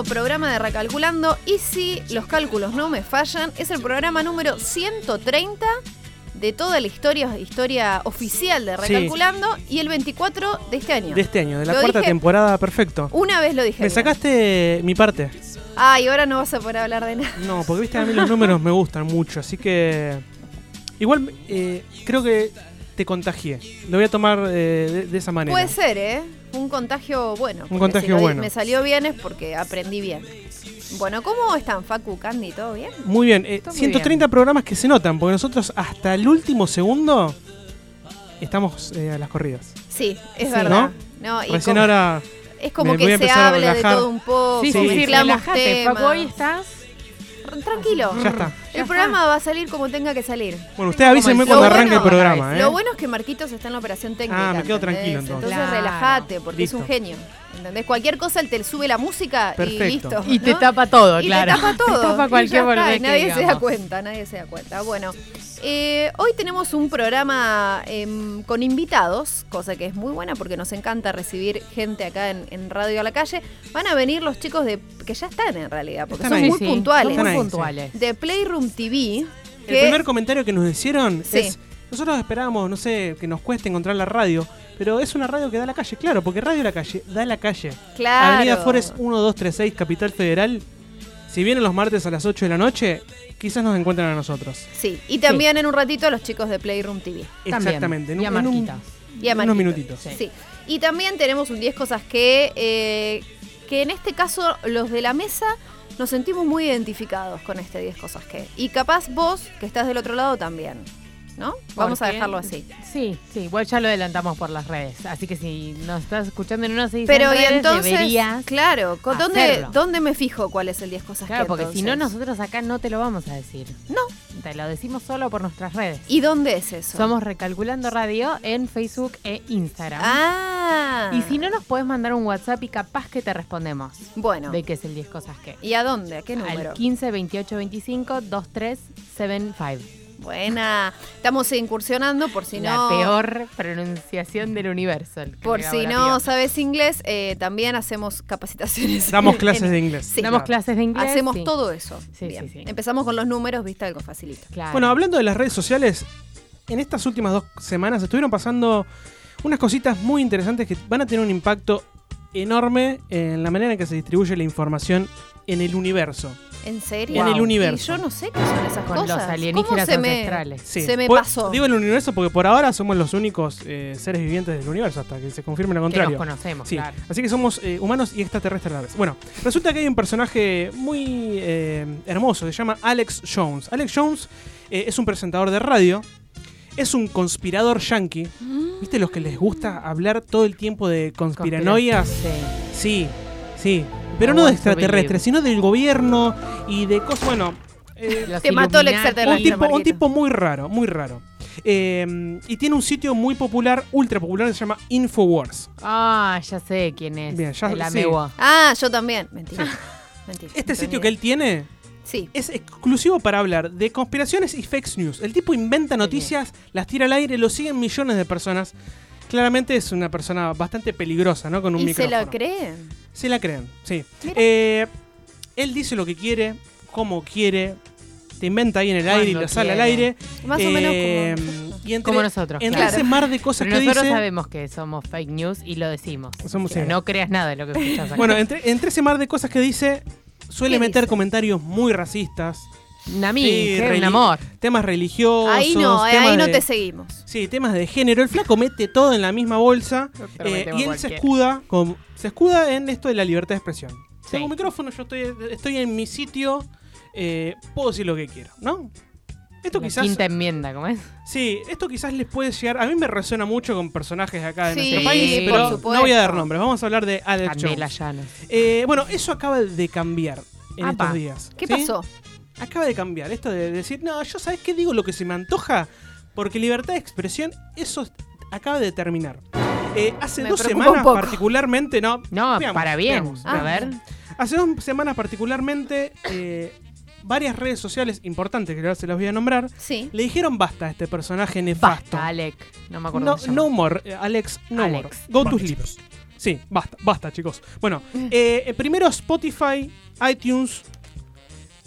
nuevo programa de Recalculando. Y si los cálculos no me fallan, es el programa número 130 de toda la historia, historia oficial de Sí. Recalculando y el 24 de este año. De este año, de la cuarta dije- temporada, perfecto. Una vez lo dije. Me bien. sacaste mi parte. Ay, ahora no vas a poder hablar de nada. No, porque viste, a mí los números me gustan mucho, así que. Igual eh, creo que te contagié. Lo voy a tomar eh, de, de esa manera. Puede ser, ¿eh? Un contagio bueno. porque contagio si bueno. Me salió bien es porque aprendí bien. Bueno, ¿cómo están, Facu, Candy? ¿Todo bien? Muy bien, eh, Está muy 130 programas que se notan, porque nosotros hasta el último segundo estamos eh, a las corridas. Sí, es Sí, verdad. No, y Recién como- ahora. es como que se habla de todo un poco. Sí, sí, sí, temas. Facu, hoy estás. Tranquilo. Ya está. El programa va a salir como tenga que salir. Bueno, usted avísenme cuando Lo arranque bueno- el programa, ¿eh? Lo bueno es que Marquitos está en la operación técnica. Ah, me quedo tranquilo, entonces. Entonces Claro. relájate, porque es un genio. ¿Entendés? Cualquier cosa él te sube la música Perfecto. y listo. Y te tapa todo, Y claro. te tapa todo. Te tapa y cualquier ya está, boludez y que nadie se da cuenta, nadie se da cuenta. Bueno, eh, hoy tenemos un programa em, con invitados, cosa que es muy buena porque nos encanta recibir gente acá en, en Radio a la Calle. Van a venir los chicos de que ya están en realidad, porque Están son ahí. muy Sí, puntuales. Son muy puntuales. De Playroom TV. El que- primer comentario que nos hicieron Sí. es, nosotros esperábamos, no sé, que nos cueste encontrar la radio, pero es una radio que da a la calle, claro, porque Radio La Calle da a la calle. Claro. Avenida Forest 1236, Capital Federal. Si vienen los martes a las 8 de la noche, quizás nos encuentren a nosotros. Sí, y también en un ratito los chicos de Playroom TV. Exactamente. en Y a un-. Y a unos minutitos. Sí. Sí. Y también tenemos un 10 cosas que, eh, que en este caso los de la mesa nos sentimos muy identificados con este 10 cosas que. Y capaz vos, que estás del otro lado, también. ¿No? Vamos a dejarlo así. Sí, sí, igual ya lo adelantamos por las redes. Así que si nos estás escuchando en una se dice Pero en y redes, entonces, deberías. claro, ¿con ¿dónde. ¿dónde me fijo cuál es el 10 cosas Claro, que? porque si no, nosotros acá no te lo vamos a decir. No. Te lo decimos solo por nuestras redes. ¿Y dónde es eso? Somos Recalculando Radio en Facebook e Instagram. Ah. Y si no, nos puedes mandar un WhatsApp y capaz que te respondemos. Bueno. De qué es el 10 cosas que. ¿Y a dónde? ¿A qué número? Al 15 28 25 2375. Buena. Estamos incursionando por si la no. peor pronunciación del universo. Por si no sabes inglés, eh, también hacemos capacitaciones. Damos clases en- de inglés. Sí. Damos Claro. clases de inglés. Hacemos sí. todo eso. Sí, Bien. sí, sí. Empezamos con los números, viste, algo facilito. Claro. Bueno, hablando de las redes sociales, en estas últimas dos semanas estuvieron pasando unas cositas muy interesantes que van a tener un impacto enorme en la manera en que se distribuye la información en el universo. ¿En serio? En el Y universo. yo no sé qué son esas con cosas. los alienígenas ¿Cómo se me, ancestrales. Sí. se me Por- pasó? Digo el universo porque por ahora somos los únicos eh, seres vivientes del universo hasta que se confirme lo Que nos contrario. conocemos, Sí, claro. así que somos eh, humanos y extraterrestres a la vez. Bueno, resulta que hay un personaje muy eh, hermoso, se llama Alex Jones. Alex Jones eh, es un presentador de radio, es un conspirador yankee. ¿Viste los que les gusta hablar todo el tiempo de conspiranoias? Sí. Sí, sí. Pero no de extraterrestres, sino del gobierno y de cosas. Bueno, eh, Te mató el extraterrestre. un, tipo, un Marquito. tipo muy raro, muy raro. Eh, y tiene un sitio muy popular, ultra popular, que se llama Infowars. Ah, ya sé quién es. Bien, ya- el sí. Ah, yo también. Mentira. Mentira. Este sitio que él tiene Sí. es exclusivo para hablar de conspiraciones y fake news. El tipo inventa noticias, las tira al aire, lo siguen millones de personas. Claramente es una persona bastante peligrosa, ¿no? Con un ¿Y se micrófono. la creen? Se la creen, sí. Eh, él dice lo que quiere, cómo quiere, te inventa ahí en el aire y lo sale al aire. Más o menos como... y entre, Como nosotros. entre claro. ese mar de cosas Pero que nosotros dice. sabemos que somos fake news y lo decimos. Somos- sí. no creas nada de lo que escuchas acá. Bueno, entre, entre ese mar de cosas que dice, suele ¿Qué meter dice? comentarios muy racistas. Un amigo, Sí, un amor. Temas religiosos. Ahí no, eh, temas ahí no de- te seguimos. Sí, temas de género. El flaco mete todo en la misma bolsa eh, y él se escuda, con, se escuda en esto de la libertad de expresión. Sí. Tengo un micrófono, yo estoy, estoy en mi sitio, eh, puedo decir lo que quiero, ¿no? Esto La quizás, quinta enmienda, ¿cómo es? sí, esto quizás les puede llegar. A mí me resuena mucho con personajes de acá de Sí, nuestro país, pero no voy a dar nombres. Vamos a hablar de Alex Jones. Eh, bueno, eso acaba de cambiar en Apa. estos días. ¿Qué ¿sí? pasó? Acaba de cambiar. Esto de decir, no, yo sabes qué digo lo que se me antoja, porque libertad de expresión, eso acaba de terminar. Eh, hace Me dos semanas particularmente, no. No, veamos, para bien. veamos. A Ah. ver. Hace dos semanas particularmente, eh, varias redes sociales importantes, que ahora se las voy a nombrar, Sí. le dijeron basta a este personaje nefasto. Basta, Alec. No me acuerdo. No, llama. no more, eh, Alex, no Alex. more. Go to sleep. Sí, basta, basta, chicos. Bueno, eh, eh, primero Spotify, iTunes,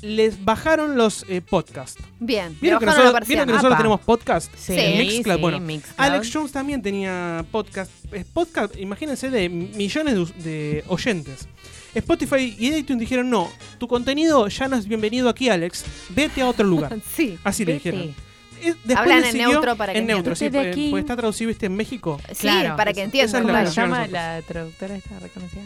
les bajaron los eh, podcasts. Bien. ¿Vieron que, nosotros, persiana. vieron que nosotros Apa. tenemos podcast? Sí, Sí. Mixcloud, sí, bueno, Mixcloud. Alex Jones también tenía podcast. Podcast, imagínense, de millones de, de oyentes. Spotify y iTunes dijeron, no, tu contenido ya no es bienvenido aquí, Alex. Vete a otro lugar. Sí. Así le dijeron. Después Hablan en neutro para que En neutro, sí, entiendan. porque, está traducido, viste, en México. Sí, Claro. para que entiendan. esa es la ¿Cómo claro. se llama la traductora esta reconocida?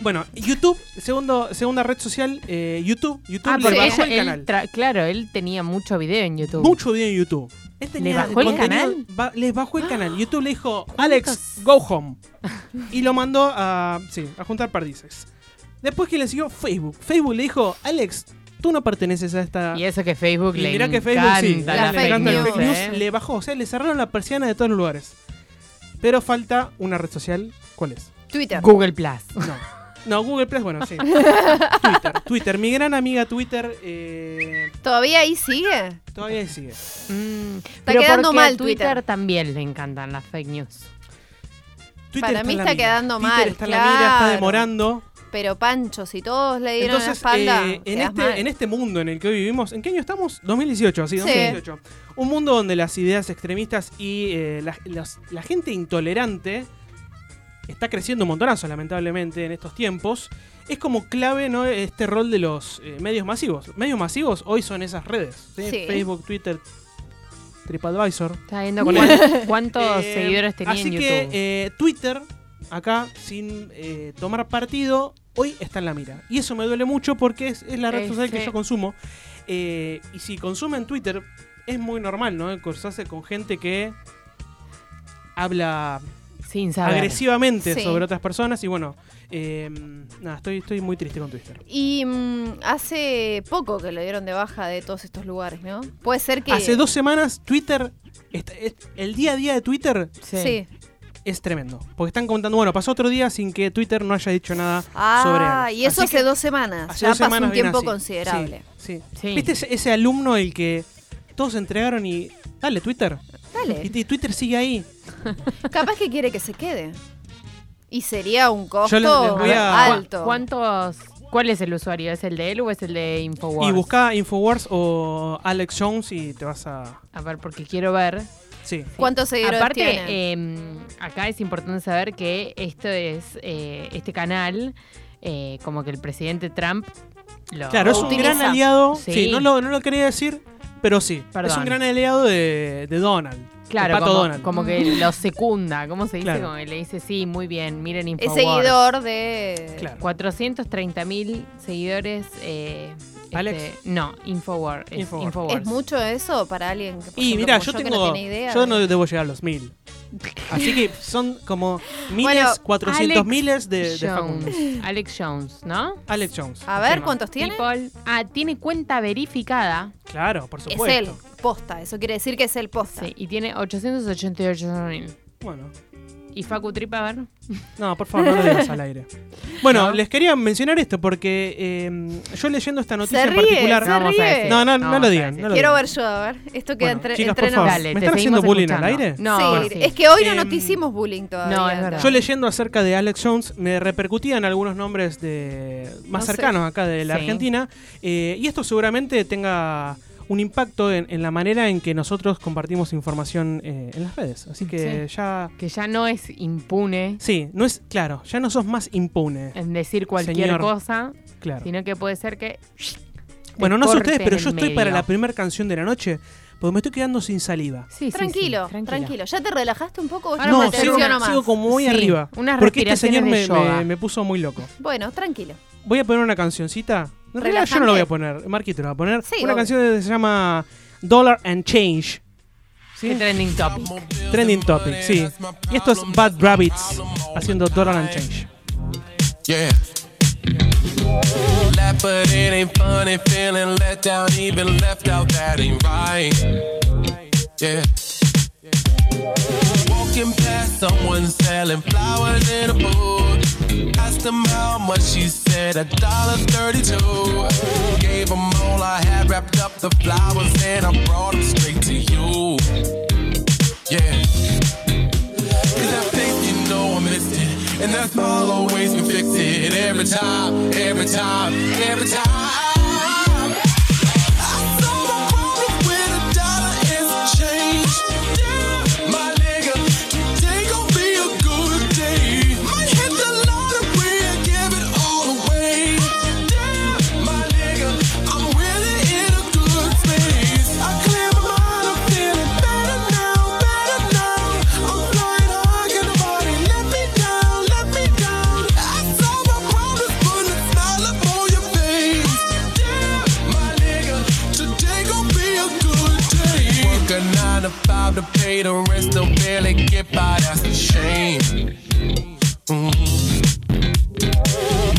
Bueno, YouTube, segundo, segunda red social, eh, YouTube. YouTube Ah, le porque bajó ella- el él canal. claro, él tenía mucho video en YouTube. Mucho video en YouTube. Él tenía bajó el canal? ba- les bajó el canal. YouTube le dijo, Alex, go home. y lo mandó a, sí, a juntar perdices. Después que le siguió Facebook. Facebook le dijo, Alex, tú no perteneces a esta... Y eso que Facebook Y le mirá que Facebook sí, la la fake news, fake news, ¿eh? le bajó, o sea, le cerraron la persiana de todos los lugares. Pero falta una red social, ¿cuál es? Twitter. Google Plus. No. No, Google Plus, bueno, sí. Twitter, Twitter. Mi gran amiga Twitter eh, ¿Todavía ahí sigue? todavía ahí sigue. Mm, Está pero quedando mal a Twitter, Twitter. también le encantan las fake news. Twitter Para mí está mira. quedando Twitter mal, está en la mira, está demorando. Pero Pancho, si todos le dieron Entonces, la espalda, eh, en, este, en este mundo en el que hoy vivimos, ¿en qué año estamos? 2018, así, Sí. 2018. Un mundo donde las ideas extremistas y eh, la gente intolerante está creciendo un montonazo, lamentablemente, en estos tiempos. Es como clave ¿no? este rol de los eh, medios masivos. Medios masivos hoy son esas redes. ¿sí? Sí. Facebook, Twitter, TripAdvisor. Está viendo cuántos Eh, seguidores tenía así en YouTube. que eh, Twitter, acá, sin eh, tomar partido, hoy está en la mira. Y eso me duele mucho porque es, es la red social que yo consumo. Y si consumen Twitter, es muy normal, ¿no? Cruzarse con gente que habla Sin saber. agresivamente Sí. sobre otras personas. Y bueno, eh, nada, estoy, estoy muy triste con Twitter. Y mm, hace poco que lo dieron de baja de todos estos lugares, ¿no? Puede ser que... Hace dos semanas, Twitter, el día a día de Twitter Sí. Sí. es tremendo. Porque están contando, bueno, pasó otro día sin que Twitter no haya dicho nada sobre Ah, y eso hace dos semanas. hace ya dos pasó semanas un viene tiempo así. considerable. Sí. ¿Viste ese, ese alumno el que todos entregaron y. Dale, Twitter. Y, Twitter sigue ahí. Capaz que quiere que se quede. Y sería un costo Yo les- les voy a- alto. ¿Cuántos? ¿Cuál es el usuario? ¿Es el de él o es el de Infowars? Y busca Infowars o Alex Jones y te vas a. A ver, porque quiero ver. Sí. ¿Cuántos seguidores Aparte, tiene? eh, acá es importante saber que esto es eh, este canal, eh, como que el presidente Trump lo Claro, es un utiliza. gran aliado. Sí, Sí. no, lo, no lo quería decir, pero sí. Perdón. Es un gran aliado de, de Donald. Claro, como, Donald. como que lo secunda, ¿cómo se dice? Claro. Como que le dice, sí, muy bien, miren es Infowars. seguidor de... Claro. 430 mil seguidores. Eh, Alex. este, no, Infowars. es Infowars. Infowars. ¿Es mucho eso para alguien que, por Y como yo tengo. no tiene idea? yo de- no debo llegar a los mil. Así que son como miles, Bueno, cuatrocientos Alex miles de, de. Jones. Alex Jones, ¿no? Alex Jones. A ver. ¿cuántos tiene? People. Ah, tiene cuenta verificada. Claro, por Es supuesto. él, posta. Eso quiere decir que es el posta. Sí, y tiene 888 mil. Bueno. ¿Y Facu Trip, a ver? No, por favor, no lo digas al aire. Bueno, ¿No? les quería mencionar esto porque eh, yo leyendo esta noticia Se en ríe, particular. se No vamos a ríe. decir. No, no, no vamos lo a digan, decir. no lo Quiero digan. ver yo, a ver. Esto queda Bueno, entre, chicas, entre por favor. nos. Dale, ¿Me te están seguimos haciendo bullying al aire? No, sí, sí. es que hoy no, Em, no te hicimos bullying todavía. no, es verdad. Yo leyendo acerca de Alex Jones me repercutían algunos nombres de más No sé. cercanos acá de la Sí. Argentina eh, y esto seguramente tenga un impacto en, en la manera en que nosotros compartimos información eh, en las redes. Así que ya... Que ya no es impune Sí, no es claro, ya no sos más impune. en decir cualquier Señor. cosa, Claro. sino que puede ser que. Bueno, no sé ustedes, pero yo estoy para la primera canción de la noche porque me estoy quedando sin saliva. Sí, sí, sí, Tranquilo, tranquilo. ¿Ya te relajaste un poco? Ahora No, sigo, nomás? sigo como muy Sí, arriba. unas Porque este señor me, me puso muy loco. Bueno, tranquilo. Voy a poner una cancioncita. En realidad yo no lo voy a poner. Marquito lo va a poner. Sí, una canción que se llama Dollar and Change. ¿Sí? Trending Topic. Trending Topic, sí. Y esto es Bad Rabbits haciendo Dollar and Change. Yeah. Yeah. Walking past someone selling flowers in a booth. Asked him how much, she said a dollar thirty-two. Gave him all I had, wrapped up the flowers, and I brought them straight to you. Yeah. I think you know I missed it. And that's always we fix it. Every time, every time, every time. made a rent, still barely get by. That's a shame. Mm.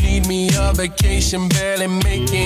Need me a vacation, barely making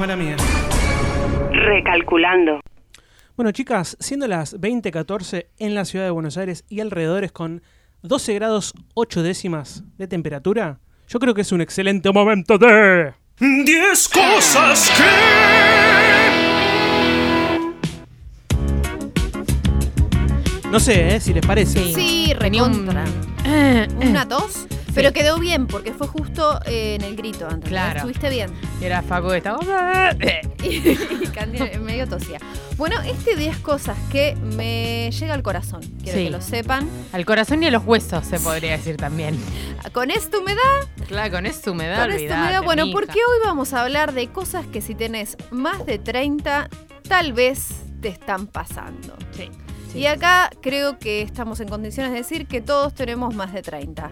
mala mía. Recalculando. Bueno, chicas, siendo las 20:14 en la ciudad de Buenos Aires y alrededores con 12 grados 8 décimas de temperatura, yo creo que es un excelente momento de. 10 cosas que. No sé, ¿eh? si les parece. Sí, recontra. Eh, ¿Una eh. dos. Pero quedó bien, porque fue justo eh, en el grito antes. Claro. Estuviste bien. Y era Facu y, y Candy medio tosía. Bueno, este 10 cosas que me llega al corazón. Quiero sí. que lo sepan. Al corazón y a los huesos, se podría decir también. Con esta humedad. Claro, con esta humedad. Con esta humedad. Bueno, porque hoy vamos a hablar de cosas que si tenés más de 30, tal vez te están pasando. Sí. Sí, y acá creo que estamos en condiciones de decir que todos tenemos más de 30.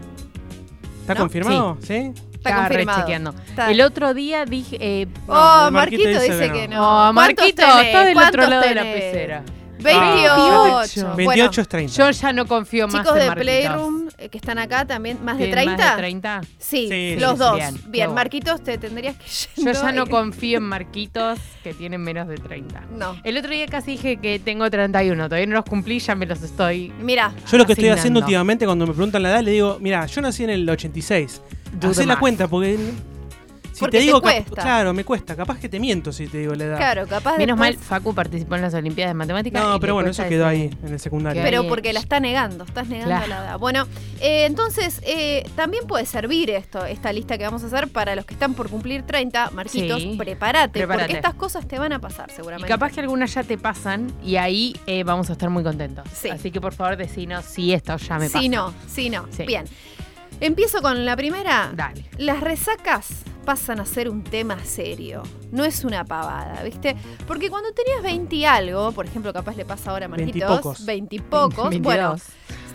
¿Está ¿No? confirmado? ¿Sí? Está Estaba confirmado. rechequeando. Está- El otro día dije. eh, Oh, Marquito, Marquito dice, que que no. oh, ¿Cuántos Marquito, tenés? está del otro ¿Cuántos lado de la pecera. 28. 28 es 30. Yo ya no confío más Chicos en de Marquitos. Playroom eh, que están acá también, ¿más de ¿Tienen 30? ¿Más de 30? Sí, Sí, los sí, dos. bien. Marquitos, te tendrías que Yo ya no confío en Marquitos que tienen menos de 30. No. El otro día casi dije que tengo 31. Todavía no los cumplí, ya me los estoy. Mira, Yo lo que estoy haciendo últimamente cuando me preguntan la edad, le digo, mira, yo nací en el 86. Dudo Hacé la más. cuenta, porque si Porque te te digo, cuesta. claro, me cuesta. Capaz que te miento si te digo la edad. claro, capaz Menos mal, Facu participó en las Olimpiadas de Matemáticas. No, y pero bueno, eso quedó ahí, en el secundario. Pero porque la está negando, estás negando Claro. la edad. Bueno, eh, entonces eh, también puede servir esto, esta lista que vamos a hacer para los que están por cumplir 30. Marquitos, Sí. prepárate, Prepárate. porque estas cosas te van a pasar Y seguramente. capaz que algunas ya te pasan y ahí eh, vamos a estar muy contentos. Sí. Así que por favor decinos si esto ya me pasa. Sí, no, sí, no. Sí. Bien. Empiezo con la primera. Dale. Las resacas pasan a ser un tema serio. No es una pavada, ¿viste? Porque cuando tenías 20 y algo, por ejemplo, capaz le pasa ahora a Marquitos, Veintipocos. 20 y pocos, 22. bueno,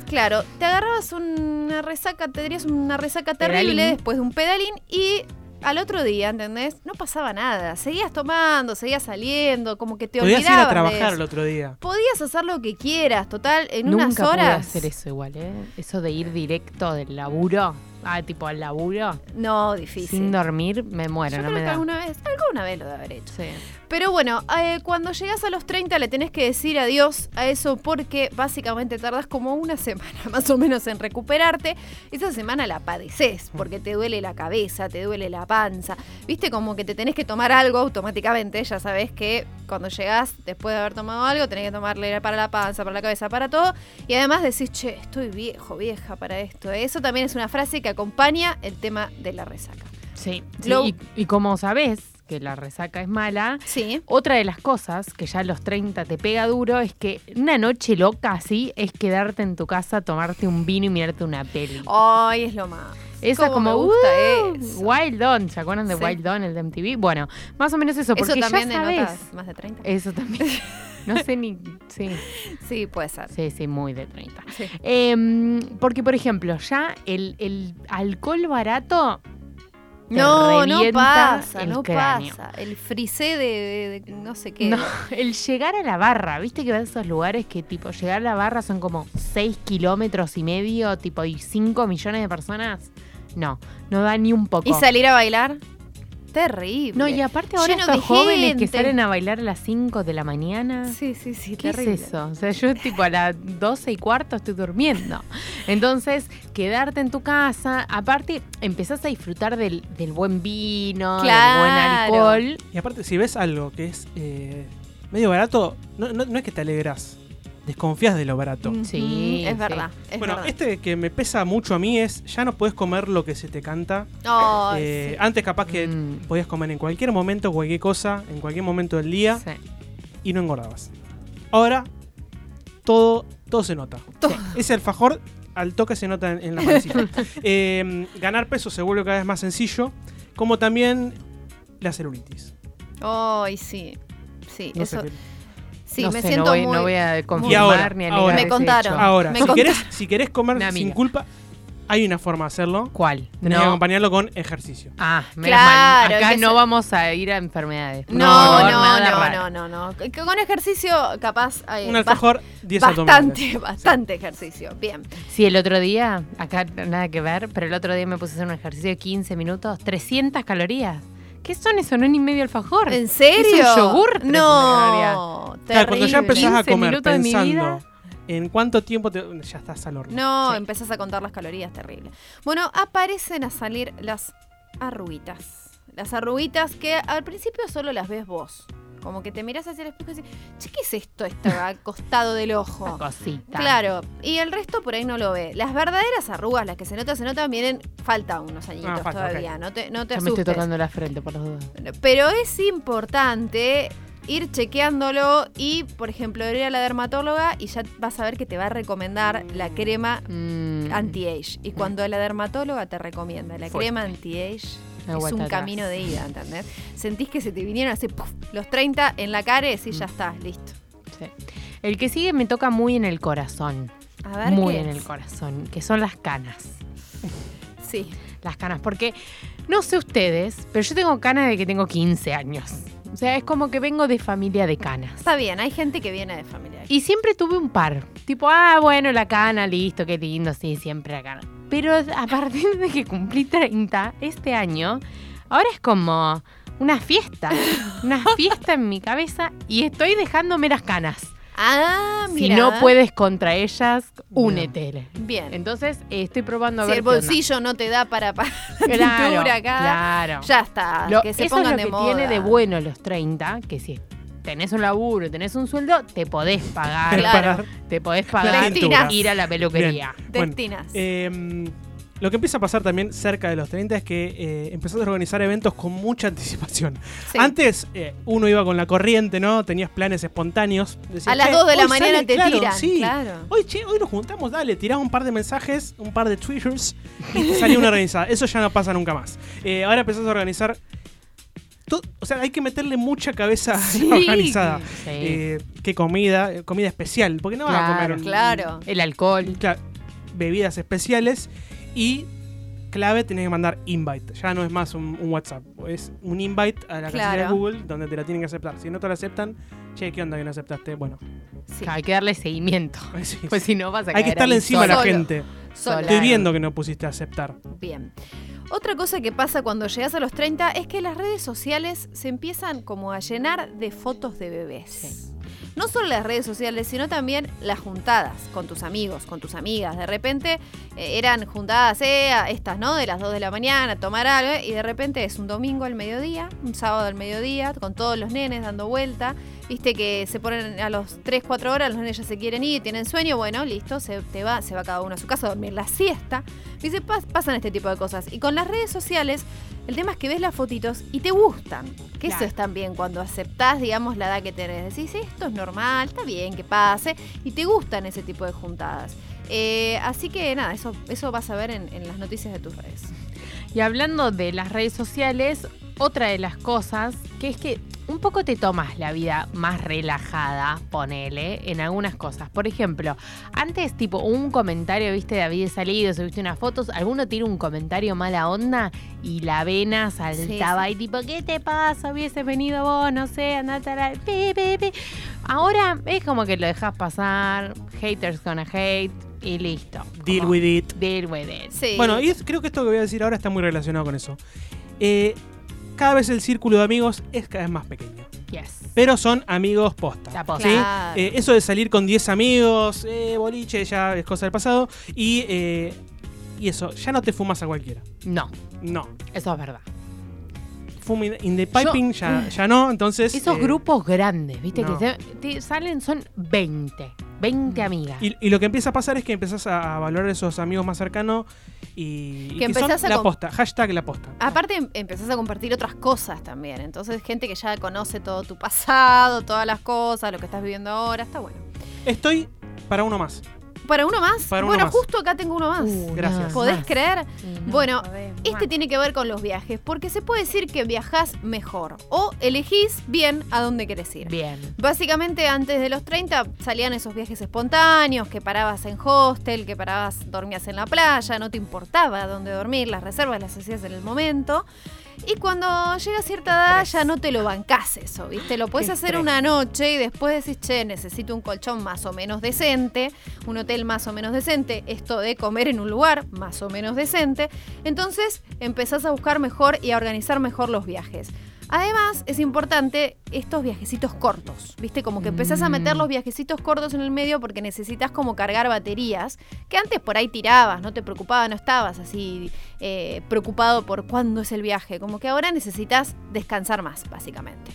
claro, te agarrabas una resaca, te darías una resaca terrible Pedalín. después de un pedalín y al otro día, ¿entendés? No pasaba nada. Seguías tomando, seguías saliendo, como que te Podías ir olvidabas a de trabajar eso. el otro día. Podías hacer lo que quieras, total, en Nunca unas pude horas. hacer eso igual, ¿eh? Eso de ir directo del laburo, ah, tipo al laburo, No, difícil. sin dormir, me muero, Yo no creo me que da. alguna vez, alguna vez lo de haber hecho. Sí. Pero bueno, eh, cuando llegas a los 30 le tenés que decir adiós a eso porque básicamente tardas como una semana más o menos en recuperarte. Esa semana la padeces porque te duele la cabeza, te duele la panza. Viste como que te tenés que tomar algo automáticamente. Ya sabés que cuando llegás, después de haber tomado algo, tenés que tomarle para la panza, para la cabeza, para todo. Y además decís, che, estoy viejo, vieja para esto. Eso también es una frase que acompaña el tema de la resaca. Sí, y, y como sabés que la resaca es mala, Sí. otra de las cosas que ya a los 30 te pega duro es que una noche loca así es quedarte en tu casa, tomarte un vino y mirarte una peli. Ay, es lo más. Esa como me gusta uh, eso. Wild Dawn, ¿se acuerdan de Sí. Wild Dawn, el de MTV? Bueno, más o menos eso, porque Eso también ya denotas más de 30. Eso también. No sé ni. Sí, Sí, puede ser. sí, sí, muy de 30. Sí. Em, porque, por ejemplo, ya el, el alcohol barato. te No, no pasa, el no cráneo. pasa. El frisé de, de- de no sé qué. No, el llegar a la barra, viste que vas a esos lugares que tipo llegar a la barra son como 6 kilómetros y medio, tipo y 5 millones de personas. No, no da ni un poco. Y salir a bailar, terrible. no, y aparte ahora Lleno estos jóvenes que salen a bailar a las 5 de la mañana. Sí, sí, sí, ¿Qué terrible. es eso? O sea, yo tipo a las 12 y cuarto estoy durmiendo. Entonces, quedarte en tu casa, aparte empezás a disfrutar del, del buen vino, del buen Claro. alcohol. Y aparte, si ves algo que es eh, medio barato, no, no- no es que te alegras, desconfías de lo barato. Sí, es sí. verdad. Es bueno, verdad. este que me pesa mucho a mí es, ya no puedes comer lo que se te canta. Eh, sí. Antes capaz que Mm. podías comer en cualquier momento, cualquier cosa, en cualquier momento del día Sí. y no engordabas. Ahora, todo, todo se nota. Todo. Ese alfajor al toque se nota en, en la pancita. Eh, ganar peso se vuelve cada vez más sencillo, como también la celulitis. Ay, sí. Sí, No eso. sé qué- Sí, no me sé, siento no voy, muy. no voy a confirmar ahora, ni a ahora. Me contaron. Ahora, Me si contaron. querés, si querés comer sin culpa, hay una forma de hacerlo. ¿Cuál? Tenés que No. acompañarlo con ejercicio. Ah, menos Claro, mal. Acá no vamos a ir a enfermedades. No, no, no, no, no, no. Con ejercicio, capaz. hay Un alfajor, 10 abdominales. Bastante, bastante ejercicio. Bien. Sí, el otro día, acá nada que ver, pero el otro día me puse a hacer un ejercicio de 15 minutos, 300 calorías. ¿Qué son eso? No es ni medio alfajor. ¿En serio? Es un yogur, 300 calorías. No, Claro, cuando ya empezás a 15 comer pensando en cuánto tiempo te, ya estás al horno. No, Sí. empezás a contar las calorías, terrible. Bueno, aparecen a salir las arruguitas. Las arruguitas que al principio solo las ves vos. Como que te miras hacia el espejo y dices, che, ¿qué es esto? Está al costado del Una ojo. cosita. Claro, y el resto por ahí no lo ve. Las verdaderas arrugas, las que se notan, se notan, vienen, falta unos añitos Ah, falta, todavía, no te, no te Yo me estoy tocando la frente por los dos. Pero es importante ir chequeándolo y, por ejemplo, ir a la dermatóloga y ya vas a ver que te va a recomendar la crema Mm, anti-age. Y cuando la dermatóloga te recomienda la Fuerte. crema anti-age, Es un atrás. camino de ida, ¿entendés? Sentís que se te vinieron así, los 30 en la cara y decís, ya está, listo. sí. El que sigue me toca muy en el corazón. A ver Muy en es. el corazón, que son las canas. Sí. Las canas, porque no sé ustedes, pero yo tengo canas de que tengo 15 años. O sea, es como que vengo de familia de canas. Está bien, hay gente que viene de familia. Y siempre tuve un par. Tipo, ah, bueno, la cana, listo, qué lindo, sí, siempre la cana. Pero a partir de que cumplí 30 este año, ahora es como una fiesta. Una fiesta en mi cabeza y estoy dejándome las canas. Ah, Si mira. no puedes contra ellas, únete. Bien. Entonces, eh, estoy probando a si ver el qué onda. bolsillo no te da para, para la Claro, pintura acá, claro. ya está. Lo- que se eso pongan es lo de que moda. tiene de bueno los 30, que si tenés un laburo, tenés un sueldo, te podés pagar. Claro. Te podés pagar Destinas. ir a la peluquería. Bueno, Destinas. Eh, lo que empieza a pasar también cerca de los 30 es que eh, empezás a organizar eventos con mucha anticipación. Sí. Antes eh, uno iba con la corriente, ¿no? Tenías planes espontáneos. Decías, A las "Che, 2 de la mañana sale", te claro, tiran, Sí. claro. Hoy, che, hoy nos juntamos, dale, tirás un par de mensajes, un par de twitters y te salía una organizada. Eso ya no pasa nunca más. Eh, ahora empezás a organizar. O sea, hay que meterle mucha cabeza Sí. organizada. Sí. Eh, ¿Qué comida? Eh, Comida especial. Porque no vas a Claro, comer. Claro. El alcohol. Claro, bebidas especiales y clave tenés que mandar invite. Ya no es más un, un WhatsApp, es un invite a la casilla de Claro. Google donde te la tienen que aceptar. Si no te la aceptan, che, ¿qué onda que no aceptaste? Bueno, Sí. Hay que darle seguimiento. sí, Pues si no vas a hay que estarle ahí encima a la solo. gente. Estoy viendo que no pusiste a aceptar. Bien. Otra cosa que pasa cuando llegas a los 30 es que las redes sociales se empiezan como a llenar de fotos de bebés. No solo las redes sociales, sino también las juntadas con tus amigos, con tus amigas. De repente eh, eran juntadas, eh, estas, ¿no? De las 2 de la mañana, tomar algo, y de repente es un domingo al mediodía, un sábado al mediodía, con todos los nenes dando vuelta. Viste que se ponen a los 3, 4 horas, los nenes ya se quieren ir, tienen sueño, bueno, listo, se, te va, se va cada uno a su casa a dormir la siesta. Dice, pas- pasan este tipo de cosas. Y con las redes sociales, el tema es que ves las fotitos y te gustan. Que eso es también cuando aceptás, digamos, la edad que tenés. Decís, esto es normal, está bien que pase. Y te gustan ese tipo de juntadas. Eh, así que nada, eso, eso vas a ver en, en las noticias de tus redes. Y hablando de las redes sociales, otra de las cosas que es que un poco te tomas la vida más relajada, ponele, en algunas cosas. Por ejemplo, antes, tipo, un comentario, viste, de había salido, subiste unas fotos, alguno tira un comentario mala onda y la vena saltaba Sí, y tipo, ¿qué te pasa? Hubieses venido vos, no sé, andate a la... pi, pi, pi". Ahora es como que lo dejas pasar, haters gonna hate y listo. Deal Como, with it. Deal with it. Sí. Bueno, y es- creo que esto que voy a decir ahora está muy relacionado con eso. Eh, cada vez el círculo de amigos es cada vez más pequeño. Yes. Pero son amigos posta. La posta. ¿sí? Claro. Eh, eso de salir con 10 amigos, eh, boliche, ya es cosa del pasado. Y, eh, y eso, ya no te fumas a cualquiera. No, No. eso es verdad. Fum in the piping ya, ya no, entonces... Esos eh, grupos grandes, ¿viste? no. Que se- te salen, son 20. 20 amigas. Y, y lo que empieza a pasar es que empezás a, a valorar esos amigos más cercanos y, y Que que, son empezás a la posta. Hashtag la posta. Aparte em- empezás a compartir otras cosas también. Entonces gente que ya conoce todo tu pasado, todas las cosas, lo que estás viviendo ahora. Está bueno. Estoy para uno más. ¿Para uno más? Para uno bueno, más. justo acá tengo uno más. Uh, Gracias. ¿Podés más. creer? Sí, no Bueno, Este tiene que ver con los viajes, porque se puede decir que viajás mejor o elegís bien a dónde querés ir. Bien. Básicamente antes de los 30 salían esos viajes espontáneos, que parabas en hostel, que parabas, dormías en la playa, no te importaba dónde dormir, las reservas las hacías en el momento. Y cuando llega cierta edad ya no te lo bancás eso, ¿viste? Lo puedes hacer una noche y después decís, che, necesito un colchón más o menos decente, un hotel más o menos decente, esto de comer en un lugar más o menos decente. Entonces empezás a buscar mejor y a organizar mejor los viajes. Además, es importante estos viajecitos cortos, ¿viste? Como que empezás a meter Mm. los viajecitos cortos en el medio porque necesitas como cargar baterías, que antes por ahí tirabas, no te preocupaba, no estabas así eh, preocupado por cuándo es el viaje, como que ahora necesitas descansar más, básicamente.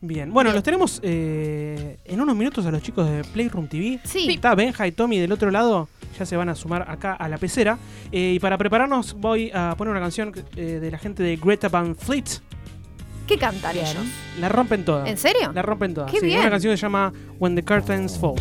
Bien. Bueno, Bien. los tenemos eh, en unos minutos a los chicos de Playroom TV. Sí, Está Benja y Tommy del otro lado. Ya se van a sumar acá a la pecera. Eh, y para prepararnos voy a poner una canción eh, de la gente de Greta Van Fleet. ¿Qué cantan ellos? La rompen todas. ¿En serio? La rompen todas. Qué sí, bien. Una canción que se llama When the Curtains Fall.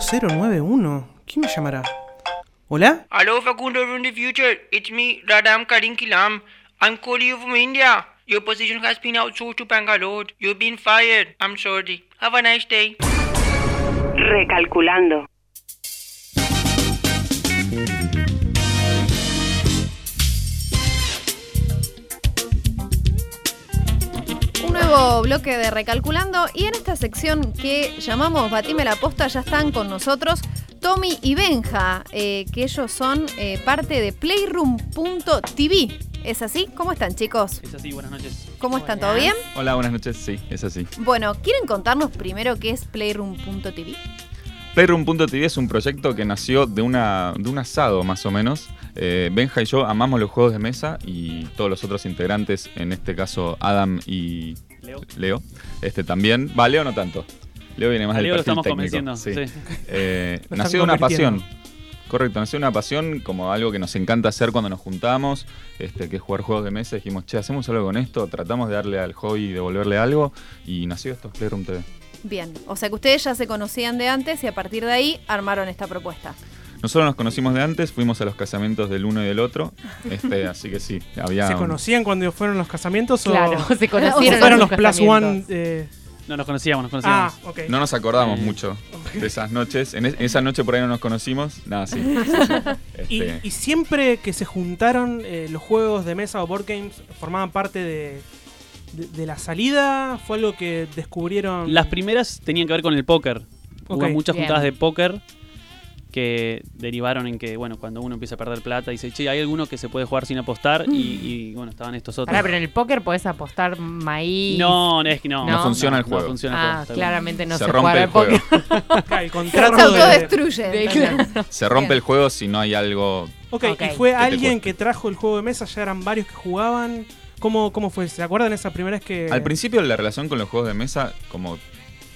0091. ¿Quién me llamará? ¿Hola? Hello, Facundo from the future. It's me, Radam Karinkilam. I'm calling you from India. Your position has been outsourced to Bangalore. You've been fired. I'm sorry. Have a nice day. Recalculando. Nuevo bloque de Recalculando y en esta sección que llamamos Batime la Posta ya están con nosotros Tommy y Benja, eh, que ellos son eh, parte de Playroom.tv. ¿Es así? ¿Cómo están chicos? Es así, buenas noches. ¿Cómo están? ¿Todo bien? Hola, buenas noches. Sí, es así. Bueno, ¿quieren contarnos primero qué es Playroom.tv? Playroom.tv es un proyecto que nació de, una, de un asado, más o menos. Eh, Benja y yo amamos los juegos de mesa y todos los otros integrantes, en este caso Adam y Leo. Leo, este también. Va, Leo no tanto. Leo viene más A del Leo lo perfil estamos técnico. convenciendo. Sí. Sí. Eh, Lo están nació de una convirtiendo. pasión. Correcto, nació de una pasión como algo que nos encanta hacer cuando nos juntamos, este, que es jugar juegos de mesa. Dijimos, che, hacemos algo con esto, tratamos de darle al hobby y devolverle algo. Y nació esto, Playroom TV. Bien, o sea que ustedes ya se conocían de antes y a partir de ahí armaron esta propuesta. Nosotros nos conocimos de antes, fuimos a los casamientos del uno y del otro, este, así que sí, había... ¿Se un- conocían cuando fueron los casamientos o, Claro, se o conocieron. fueron en los plus one? eh, No, nos conocíamos, nos ah, conocíamos. ok. No nos acordamos Eh. mucho de esas noches. En, es- en esa noche por ahí no nos conocimos. Nada, sí. sí, sí. Y, Este, y siempre que se juntaron eh, los juegos de mesa o board games formaban parte de, de, de la salida, fue algo que descubrieron. Las primeras tenían que ver con el póker. Hubo Ok. muchas Bien. juntadas de póker que derivaron en que, bueno, cuando uno empieza a perder plata, dice, che, hay alguno que se puede jugar sin apostar y, y, bueno, estaban estos otros. Pará, pero en el póker podés apostar maíz. No, no, es que no. No funciona el no juego. funciona el juego, Ah, está claramente no se se, rompe juega el al póker. El Se contrato autodestruye. Se rompe el juego si no hay algo. Ok, y fue alguien que trajo el juego de mesa, ya eran varios que jugaban. ¿Cómo, cómo fue? ¿Se acuerdan esa primera vez que.? Al principio la relación con los juegos de mesa, como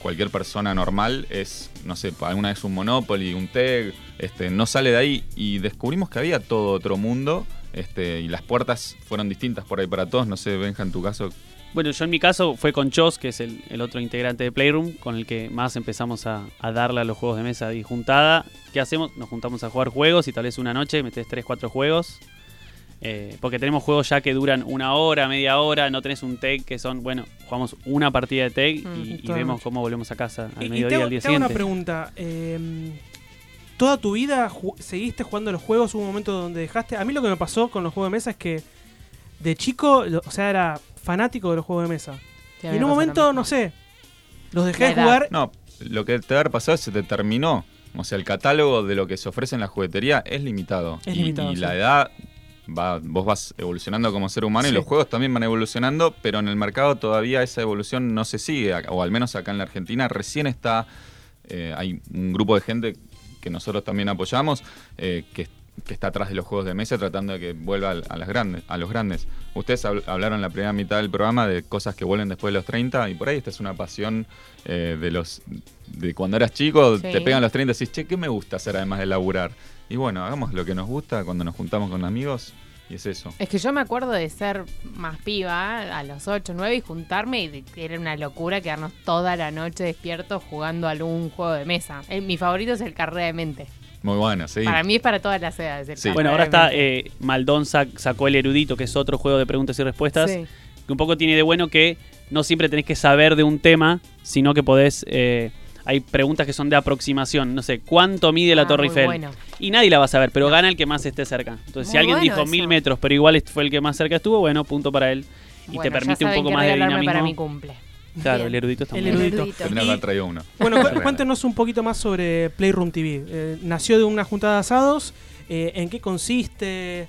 cualquier persona normal, es, no sé, alguna vez un Monopoly, un TEG, este, no sale de ahí y descubrimos que había todo otro mundo. Este, y las puertas fueron distintas por ahí para todos. No sé, Benja, en tu caso, Bueno, yo en mi caso fue con Chos, que es el, otro integrante de Playroom, con el que más empezamos a, a darle a los juegos de mesa y juntada. ¿Qué hacemos? Nos juntamos a jugar juegos y tal vez una noche metes 3, 4 juegos. Eh, porque tenemos juegos ya que duran una hora, media hora, no tenés un tag que son, bueno, jugamos una partida de tag y, Mm, y vemos cómo volvemos a casa al Y- y mediodía, te hago, al día te hago una siguiente. pregunta. eh, ¿Toda tu vida ju- seguiste jugando a los juegos? ¿Hubo un momento donde dejaste? A mí lo que me pasó con los juegos de mesa es que de chico, lo- o sea, era fanático de los juegos de mesa. Sí, y en un momento, no sé, los dejé de jugar. No, lo que te va a haber pasado es que se te terminó. O sea, el catálogo de lo que se ofrece en la juguetería es limitado. Es y, limitado, y sí. la edad, va, vos vas evolucionando como ser humano Sí. y los juegos también van evolucionando, pero en el mercado todavía esa evolución no se sigue, o al menos acá en la Argentina recién está, eh, hay un grupo de gente que nosotros también apoyamos, eh, que, que está atrás de los juegos de mesa tratando de que vuelva a, las grandes, a los grandes. Ustedes habl- hablaron en la primera mitad del programa de cosas que vuelven después de los 30 y por ahí esta es una pasión eh, de los de cuando eras chico, Sí. te pegan los 30 y decís, che, ¿qué me gusta hacer además de laburar? Y bueno, hagamos lo que nos gusta cuando nos juntamos con amigos y es eso. Es que yo me acuerdo de ser más piba a los 8, 9 y juntarme y de- era una locura quedarnos toda la noche despiertos jugando algún juego de mesa. Eh, mi favorito es el Carrera de Mente. Muy bueno, sí. Para mí es para todas las edades. el Sí. Bueno, ahora está eh, Maldón sac- sacó el erudito, que es otro juego de preguntas y respuestas. Sí. que un poco tiene de bueno que no siempre tenés que saber de un tema, sino que podés... eh, hay preguntas que son de aproximación. No sé, ¿cuánto mide la Ah, Torre Eiffel? bueno. Y nadie la va a saber, pero gana el que más esté cerca. Entonces, si alguien bueno dijo eso. mil metros, pero igual fue el que más cerca estuvo, bueno, punto para él. Y Bueno, te permite un poco más de dinamismo. para mi cumple. Claro, Bien. el erudito está El muy bien. erudito. erudito. Y- uno. Bueno, cu- Bueno. cuéntenos un poquito más sobre Playroom TV. Eh, nació de una juntada de asados. eh, ¿En qué consiste?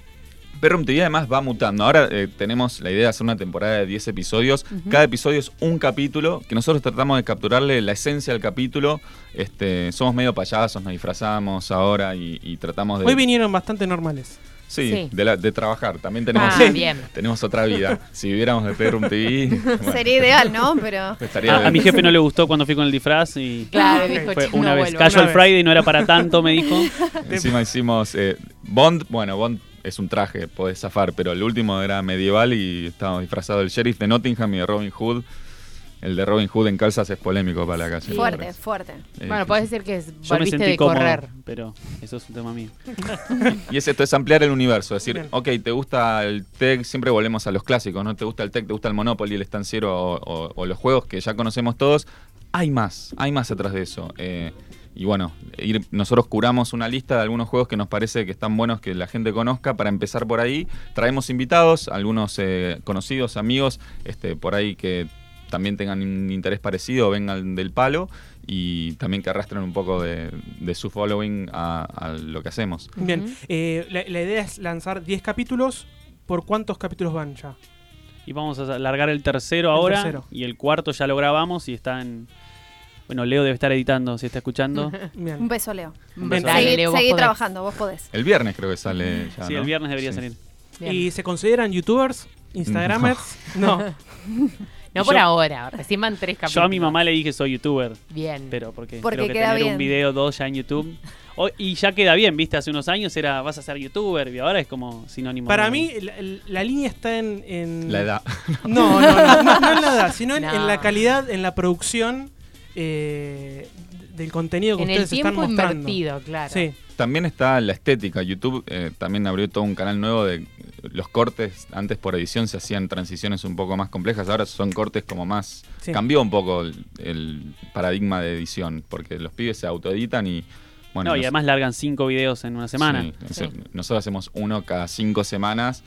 Perrum TV además va mutando. Ahora eh, tenemos la idea de hacer una temporada de 10 episodios. Cada episodio es un capítulo que nosotros tratamos de capturarle la esencia del capítulo. Este, somos medio payasos, nos disfrazamos ahora y, y tratamos de... Hoy vinieron bastante normales. Sí, Sí. De, la- de trabajar. También tenemos, Ah, bien. tenemos otra vida. Si viviéramos de Perrum TV... bueno, Sería ideal, ¿no? Pero. estaría A, a mi jefe no le gustó cuando fui con el disfraz y Claro, dijo, fue "Che, una no vez. vuelvo". Casual Una vez. Friday no era para tanto, me dijo. Encima hicimos eh, Bond, bueno, Bond es un traje, podés zafar, pero el último era medieval y estábamos disfrazados del sheriff de Nottingham y de Robin Hood. El de Robin Hood en calzas es polémico para la calle. Fuerte, fuerte. Eh, Bueno, podés decir que Yo me volviste sentí de cómodo, correr. pero eso es un tema mío. Y es esto, es ampliar el universo. Es decir, Bien. ok, te gusta el tech, siempre volvemos a los clásicos, ¿no? Te gusta el tech, te gusta el Monopoly, el estanciero o, o- o los juegos que ya conocemos todos. Hay más, hay más atrás de eso. Eh, y bueno, ir- nosotros curamos una lista de algunos juegos que nos parece que están buenos que la gente conozca. Para empezar por ahí, traemos invitados, algunos eh, conocidos, amigos, este, por ahí que también tengan un interés parecido, vengan del palo y también que arrastren un poco de, de su following a, a lo que hacemos. Bien, eh, la, la idea es lanzar 10 capítulos. ¿Por cuántos capítulos van ya? Y vamos a largar el tercero El ahora. tercero. Y el cuarto ya lo grabamos y está en. Bueno, Leo debe estar editando si está escuchando. Un beso, Leo. beso. Dale, seguí Leo, vos seguí podés. trabajando, vos podés. El viernes creo que sale ya. sí, ¿no? el viernes debería Sí. salir. Bien. ¿Y se consideran youtubers? ¿Instagramers? No. No por Yo- ahora, recién van tres capítulos. Yo a mi mamá le dije soy youtuber, Bien. pero porque, Porque creo que queda tener bien. un video dos ya en YouTube. O- y ya queda bien, viste, hace unos años era vas a ser youtuber y ahora es como sinónimo. Para de- mí, la, la línea está en, en- La edad. No, no, no, no, no en la edad, sino en, No. en la calidad, en la producción eh, del contenido que En el ustedes están tiempo mostrando. invertido, claro. Sí. También está la estética. YouTube eh, también abrió todo un canal nuevo de los cortes. Antes por edición se hacían transiciones un poco más complejas. Ahora son cortes como más. Sí. Cambió un poco el, el paradigma de edición. Porque los pibes se autoeditan y. Bueno, no, y nos- además largan cinco videos en una semana. Sí, Nosotros hacemos uno cada cinco semanas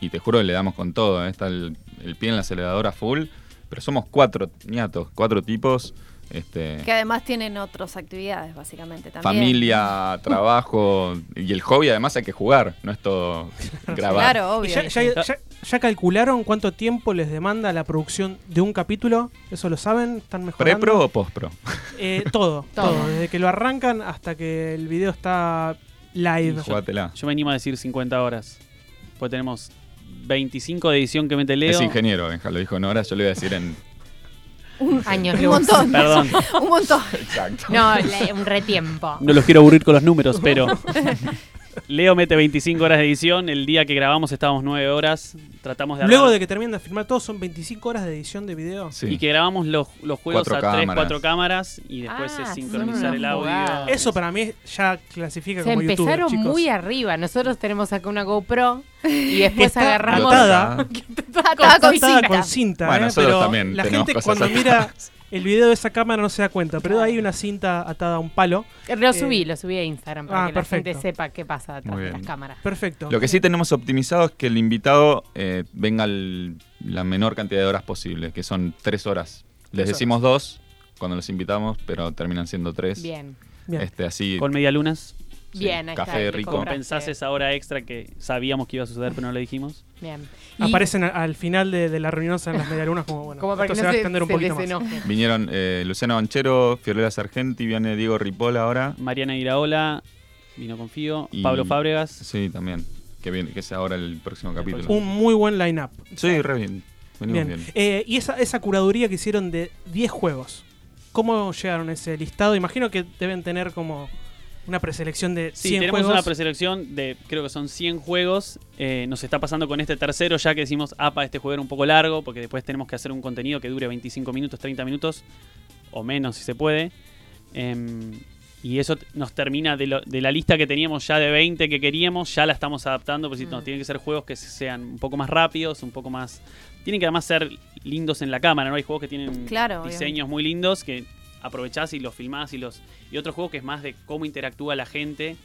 y te juro que le damos con todo. ¿eh? Está el, el pie en la aceleradora full, pero somos cuatro niatos, cuatro tipos. Este, Que además tienen otras actividades, básicamente. También. familia, trabajo y el hobby además hay que jugar, no es todo grabar. Claro, ¿Y obvio. ya, ya- ya- ya calcularon cuánto tiempo les demanda la producción de un capítulo? ¿Eso lo saben? ¿Están mejorando? ¿Pre-pro o post-pro? Eh, todo, Todo. todo. Desde que lo arrancan hasta que el video está live. Jugátela. Yo me animo a decir 50 horas. Pues tenemos 25 de edición que mete Leo. Es ingeniero, Benja, lo dijo en horas, yo le voy a decir en... Un luz. montón. Perdón, Un montón. Exacto. No, le- un retiempo. no los quiero aburrir con los números, pero Leo mete 25 horas de edición. El día que grabamos estábamos 9 horas. Tratamos de Luego armar- de que terminan de filmar todo, son 25 horas de edición de video. Sí. Y que grabamos los, los juegos Cuatro a 3, cámaras. 4 cámaras y después Ah, es sincronizar el audio. Eso para mí ya clasifica Se como youtuber, empezaron chicos. muy arriba. Nosotros tenemos acá una GoPro y después Está agarramos. atada. Con Atada cinta. con cinta, Bueno, ¿eh? nosotros pero también la gente cosas cuando atadas. mira el video de esa cámara no se da cuenta, pero hay una cinta atada a un palo. Lo subí, lo subí a Instagram para ah, que perfecto. la gente sepa qué pasa detrás de las cámaras. Perfecto. Lo que sí tenemos optimizado es que el invitado eh, venga el- la menor cantidad de horas posible, que son tres horas. Les Tres decimos dos cuando los invitamos, pero terminan siendo tres. Bien. Bien. Este, así, Con medialunas. Sí, Bien, ahí café está, le rico. Compensás esa hora extra que sabíamos que iba a suceder, pero no lo dijimos. Bien. Y Aparecen a- al final de, de la reunión en las medialunas como, bueno, como para que esto no se va a se, extender un se poquito más. Vinieron eh, Luciano Banchero, Fiorella Sargenti, viene Diego Ripoll ahora. Mariana Iraola, vino Confío. Y- Pablo Fábregas. Sí, también. Que, viene, que es ahora el próximo capítulo. Un muy buen line-up. Sí, re bien. Venimos Bien. bien. Eh, y esa, esa curaduría que hicieron de 10 juegos, ¿cómo llegaron a ese listado? Imagino que deben tener como una preselección de Sí, 100 tenemos juegos. una preselección de, creo que son 100 juegos. Eh, nos está pasando con este tercero, ya que decimos, apa, este juego era un poco largo, porque después tenemos que hacer un contenido que dure 25 minutos, 30 minutos, o menos si se puede. Em, y eso nos termina de, lo- de la lista que teníamos ya de 20 que queríamos, ya la estamos adaptando, porque si no, Mm. tienen que ser juegos que sean un poco más rápidos, un poco más... Tienen que además ser lindos en la cámara, ¿no? Hay juegos que tienen Claro, diseños muy lindos que aprovechás y los filmás y los... Y otro juego que es más de cómo interactúa la gente,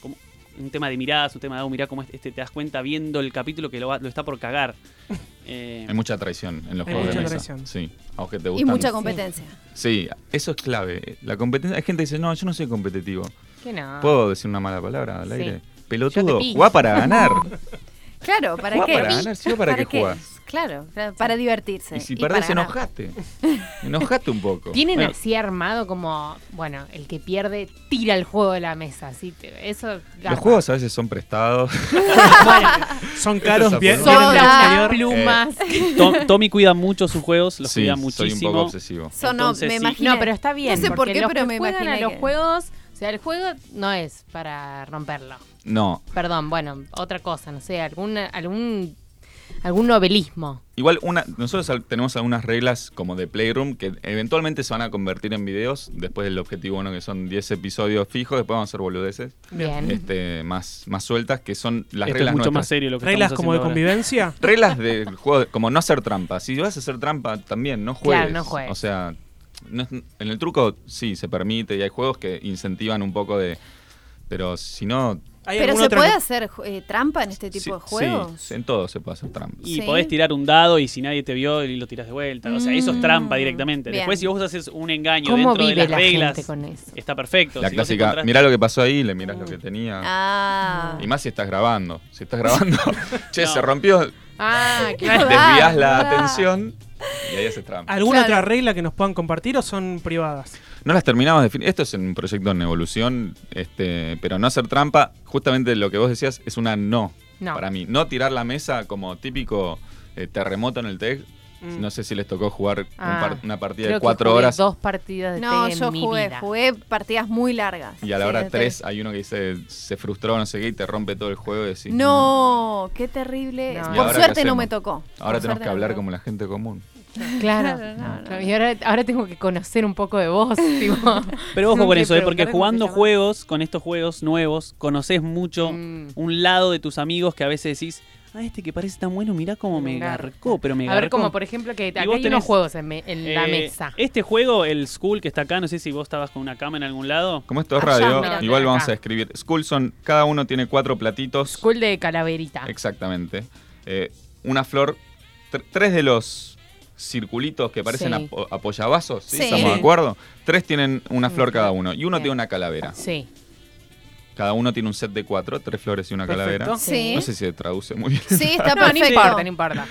como un tema de miradas, un tema de, oh, mirá cómo este te das cuenta viendo el capítulo que lo, va- lo está por cagar. Eh, Hay mucha traición en los Hay juegos de mesa. traición. Sí, aunque te Y mucha competencia. Sí, eso es clave. La competencia. Hay gente que dice, no, yo no soy competitivo. Que no. ¿Puedo decir una mala palabra al Sí. aire? Pelotudo, jugá para ganar. Claro, ¿para Jugá qué? para ganar, si no, ¿para qué jugás? Claro, claro, para divertirse. Y si para perdés, enojate. enojate un poco. Tienen Bueno. así armado como, bueno, el que pierde tira el juego de la mesa. Así te- eso. Los juegos a veces son prestados. Bueno, Son caros, bien, exterior. plumas. Tom- Tommy cuida mucho sus juegos, los sí, cuida soy un muchísimo. poco obsesivo. No, Entonces, me sí. imaginé. No, pero está bien. No sé por qué, pero que me juegan a imaginé los que- juegos, o sea, el juego no es para romperlo. No. Perdón, bueno, otra cosa, no sé, algún algún algún novelismo. Igual una, nosotros tenemos algunas reglas como de Playroom que eventualmente se van a convertir en videos después del objetivo uno que son 10 episodios fijos, después vamos a hacer boludeces Bien. este, más, más sueltas que son las Esto es reglas mucho nuestras. más serio lo que Reglas como de ahora. convivencia. Reglas del juego, de- como no hacer trampa. Si vas a hacer trampa, también no juegues. Claro, no juegues. O sea, no es- en el truco sí se permite y hay juegos que incentivan un poco de. Pero si no. ¿Hay Pero se puede que- hacer eh, trampa en este tipo sí, de juegos. sí, en todo se puede hacer trampa. Y Sí. podés tirar un dado y si nadie te vio y lo tiras de vuelta. O sea, eso es trampa Mm, directamente. bien. Después, si vos haces un engaño ¿Cómo dentro de las la reglas, gente con eso? está perfecto. La Si clásica, encontrás- mirá lo que pasó ahí, le mirás lo que tenía. Ah. Y más si estás grabando. Si estás grabando, che, No. se rompió, Ah, claro. desvías la verdad. atención y ahí haces trampa. ¿Alguna Claro. otra regla que nos puedan compartir o son privadas? No las terminamos de definir. Esto es un proyecto en evolución, este, pero no hacer trampa, justamente lo que vos decías, es una no, No. para mí. No tirar la mesa como típico eh, terremoto en el TEC. Mm. No sé si les tocó jugar un Ah, par- una partida Creo de que cuatro jugué horas Dos partidas de No, en yo mi jugué, vida. jugué partidas muy largas. y a la Sí, hora de tres hay uno que dice se frustró, no sé qué, y te rompe todo el juego y decís, No, qué terrible. No. ¿Y Por suerte no me tocó. Ahora Por tenemos que hablar como la gente común. Claro. Claro, no. Y ahora, ahora tengo que conocer un poco de vos. tipo. Pero ojo con eso, ¿eh? porque jugando juegos, con estos juegos nuevos, conoces mucho Mm. un lado de tus amigos que a veces decís, ah, este que parece tan bueno, mirá cómo me garcó, pero me A ver, garcó". como por ejemplo que acá hay tenés- unos juegos en, me- en la Eh, mesa. Este juego, el School que está acá, no sé si vos estabas con una cama en algún lado. Como esto es Allá, radio, igual acá. vamos a escribir. School son, cada uno tiene cuatro platitos. School de calaverita. Exactamente. Eh, una flor, tr- tres de los circulitos que parecen Sí. apoyabazos, ¿sí? Sí. ¿estamos de acuerdo? Tres tienen una flor Ujú. cada uno y uno Bien. tiene una calavera. Sí. Cada uno tiene un set de cuatro, tres flores y una Perfecto. calavera. Sí. No sé si se traduce muy bien, Sí, está No, no perfecto. importa, no importa.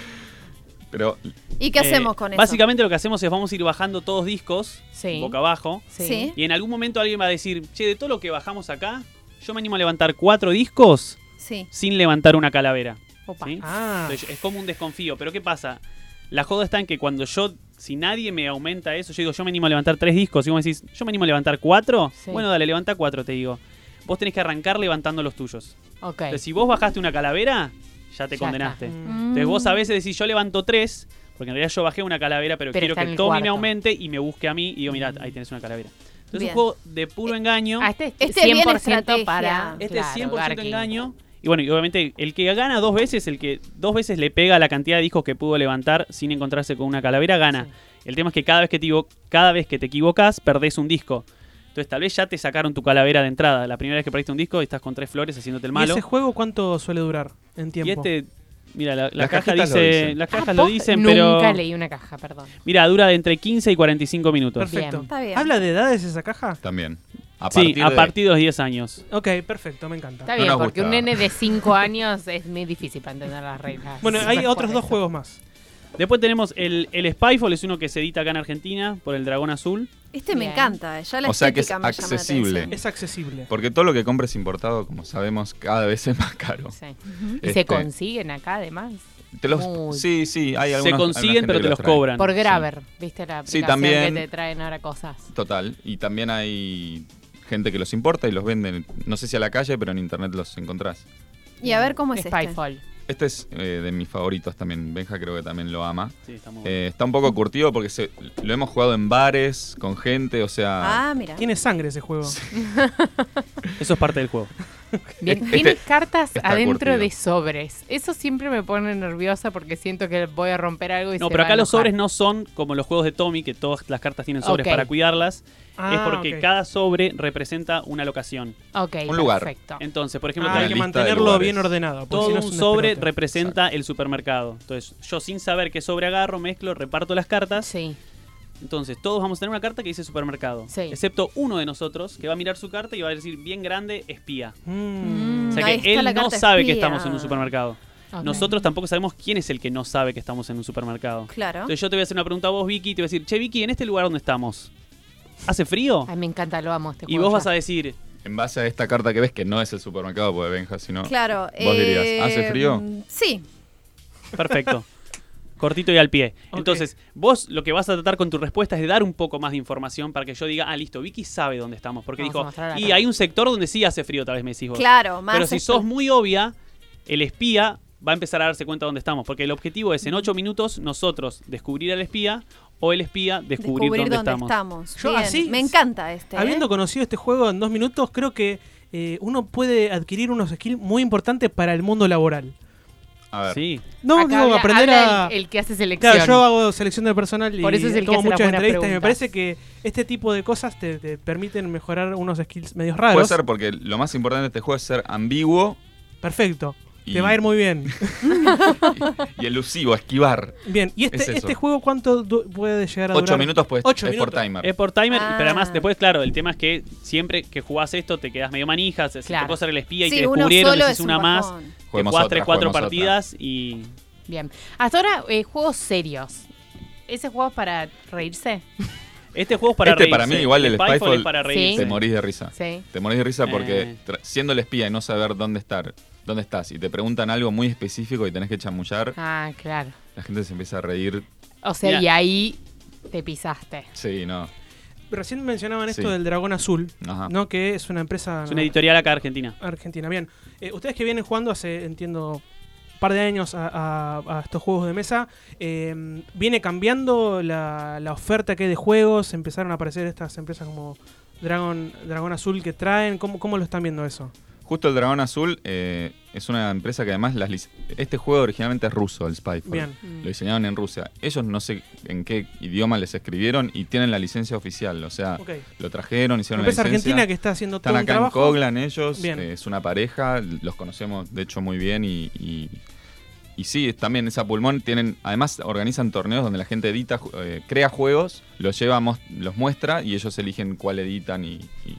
pero ¿Y qué Eh, hacemos con eso? Básicamente lo que hacemos es vamos a ir bajando todos discos, Sí. boca abajo, Sí. Sí. y en algún momento alguien va a decir, che, de todo lo que bajamos acá, yo me animo a levantar cuatro discos Sí. sin levantar una calavera. Opa. ¿sí? Ah, Entonces, es como un desconfío. Pero ¿qué pasa? La joda está en que cuando yo, si nadie me aumenta eso, yo digo, yo me animo a levantar tres discos. Y vos me decís, yo me animo a levantar cuatro. Sí. Bueno, dale, levanta cuatro, te digo. Vos tenés que arrancar levantando los tuyos. Ok. Entonces, si vos bajaste una calavera, ya te Ya condenaste. está. Mm. Entonces, vos a veces decís, yo levanto tres, porque en realidad yo bajé una calavera, pero, Pero quiero que Tommy me aumente y me busque a mí. Y digo, mirá, ahí tenés una calavera. Entonces, es un juego de puro engaño. Ah, este es Este es bien 100% estrategia. para. Este es 100% Garking. engaño. Y bueno, y obviamente el que gana dos veces, el que dos veces le pega la cantidad de discos que pudo levantar sin encontrarse con una calavera, gana. Sí. El tema es que cada vez que te, cada vez que te equivocas, perdés un disco. Entonces tal vez ya te sacaron tu calavera de entrada. La primera vez que perdiste un disco y estás con tres flores haciéndote el ¿Y malo. ese juego cuánto suele durar en tiempo? Y este, mira, la, la Las caja dice, dicen. las Ah, cajas lo dicen, Nunca pero leí una caja, perdón. mira, dura de entre 15 y 45 minutos. Perfecto. Bien. Está bien. ¿Habla de edades esa caja? también. A sí, partir a de- partir de los 10 años. Ok, perfecto, me encanta. Está No bien, nos porque un nene de 5 años es muy difícil para entender las reglas. Bueno, hay otros dos juegos más. Después tenemos el, el Spyfall, es uno que se edita acá en Argentina por el Dragón Azul. Este me Bien. encanta. Ya la O sea que es estética me llama la accesible. atención. Es accesible. Porque todo lo que compres importado, como sabemos, cada vez es más caro. Sí. ¿Y Este, se consiguen acá además? te los- Muy. sí, sí, hay se algunos. alguna consiguen, gente pero que te los trae. cobran. Por sí. Graver, ¿viste la Sí, aplicación también. que te traen ahora cosas? Total. Y también hay gente que los importa y los venden. No sé si a la calle, pero en internet los encontrás. Y a ver cómo es este. Spyfall. Este es eh, de mis favoritos también. Benja creo que también lo ama. Sí, está muy bueno. Eh, está un poco curtido porque se- lo hemos jugado en bares, con gente, o sea... Ah, mira. Tiene sangre ese juego. Eso es parte del juego. Bien, Este- tiene cartas adentro curtido. de sobres. Eso siempre me pone nerviosa porque siento que voy a romper algo y No, se pero va a acá los sobres no son como los juegos de Tommy, que todas las cartas tienen sobres para cuidarlas. es Ah, porque cada sobre representa una locación. Ok, Un lugar. perfecto. Entonces, por ejemplo, Ah, hay que mantenerlo bien ordenado. todo si no es un sobre despelote. representa el supermercado. Entonces, yo sin saber qué sobre agarro, mezclo, reparto las cartas. Sí. Entonces, todos vamos a tener una carta que dice supermercado. Sí. Excepto uno de nosotros que va a mirar su carta y va a decir bien grande espía. Mm. O sea Ahí que él no sabe que estamos en un supermercado. Nosotros tampoco sabemos quién es el que no sabe que estamos en un supermercado. Claro. Entonces yo te voy a hacer una pregunta a vos, Vicky, y te voy a decir, che, Vicky, ¿en este lugar donde estamos? ¿Hace frío? Ay, me encanta, lo amo este Y vos vas a decir, En base a esta carta que ves, que no es el supermercado porque Benja, sino... Claro. Vos dirías, eh, ¿hace frío? mm, Sí. perfecto. Cortito y al pie. Entonces, vos lo que vas a tratar con tu respuesta es de dar un poco más de información para que yo diga, ah, listo, Vicky sabe dónde estamos. Porque Vamos dijo, y hay un sector donde sí hace frío, tal vez me decís vos. Claro, más. Pero si sos muy obvia, el espía va a empezar a darse cuenta dónde estamos. Porque el objetivo es en ocho minutos nosotros descubrir al espía o el espía descubrir, descubrir dónde, estamos. Yo Bien, así- Me encanta este. ¿eh? Habiendo conocido este juego en dos minutos, creo que eh, uno puede adquirir unos skills muy importantes para el mundo laboral. A ver. Sí. No, Acá digo, habla- aprender habla a... El, el que hace selección. Claro, yo hago selección de personal y Por eso es el que tomo hace las muchas buenas entrevistas y me preguntas. parece que este tipo de cosas te, te permiten mejorar unos skills medios raros. Puede ser porque lo más importante de este juego es ser ambiguo Perfecto. Y, Te va a ir muy bien. y elusivo, esquivar. Bien, ¿y Es este, este juego cuánto puede llegar a Ocho durar? minutos pues Ocho es por timer. Es por timer, Ah. pero además después, claro, el tema es que siempre que jugás esto te quedas medio manijas, si Claro. te puedo ser el espía y te descubrieron, decís una más, te jugás otra, tres, cuatro juguemos otra. partidas y... Bien. Hasta ahora, eh, juegos serios. ¿Ese juego es para reírse? Este juego es para Este reírse. para mí igual el Spyfall Spyfall es para reírse. Te morís de risa. Sí. Te morís de risa porque Eh. siendo el espía y no saber dónde estar, dónde estás, y te preguntan algo muy específico y tenés que chamullar, Ah, claro. la gente se empieza a reír. O sea, y ahí te pisaste. Sí, no. Recién mencionaban esto Sí. del Dragón Azul, Ajá. ¿no? Que es una empresa Es una editorial acá argentina. argentina. Bien, Eh, ustedes que vienen jugando hace, entiendo, par de años a, a- a estos juegos de mesa, eh, viene cambiando la, la oferta que hay de juegos, empezaron a aparecer estas empresas como Dragon, Dragón Azul que traen, ¿cómo, cómo lo están viendo eso? Justo el Dragón Azul eh, es una empresa que además las este juego originalmente es ruso, el Spyfall. Bien. Lo diseñaron en Rusia. Ellos no sé en qué idioma les escribieron y tienen la licencia oficial. O sea, lo trajeron, hicieron Empresa la licencia. argentina que está haciendo Están todo un acá en trabajo. Coglan ellos, Bien. eh, es una pareja, los conocemos de hecho muy bien y, y, y sí, también esa pulmón tienen, además organizan torneos donde la gente edita, eh, crea juegos, los lleva, los muestra y ellos eligen cuál editan y, y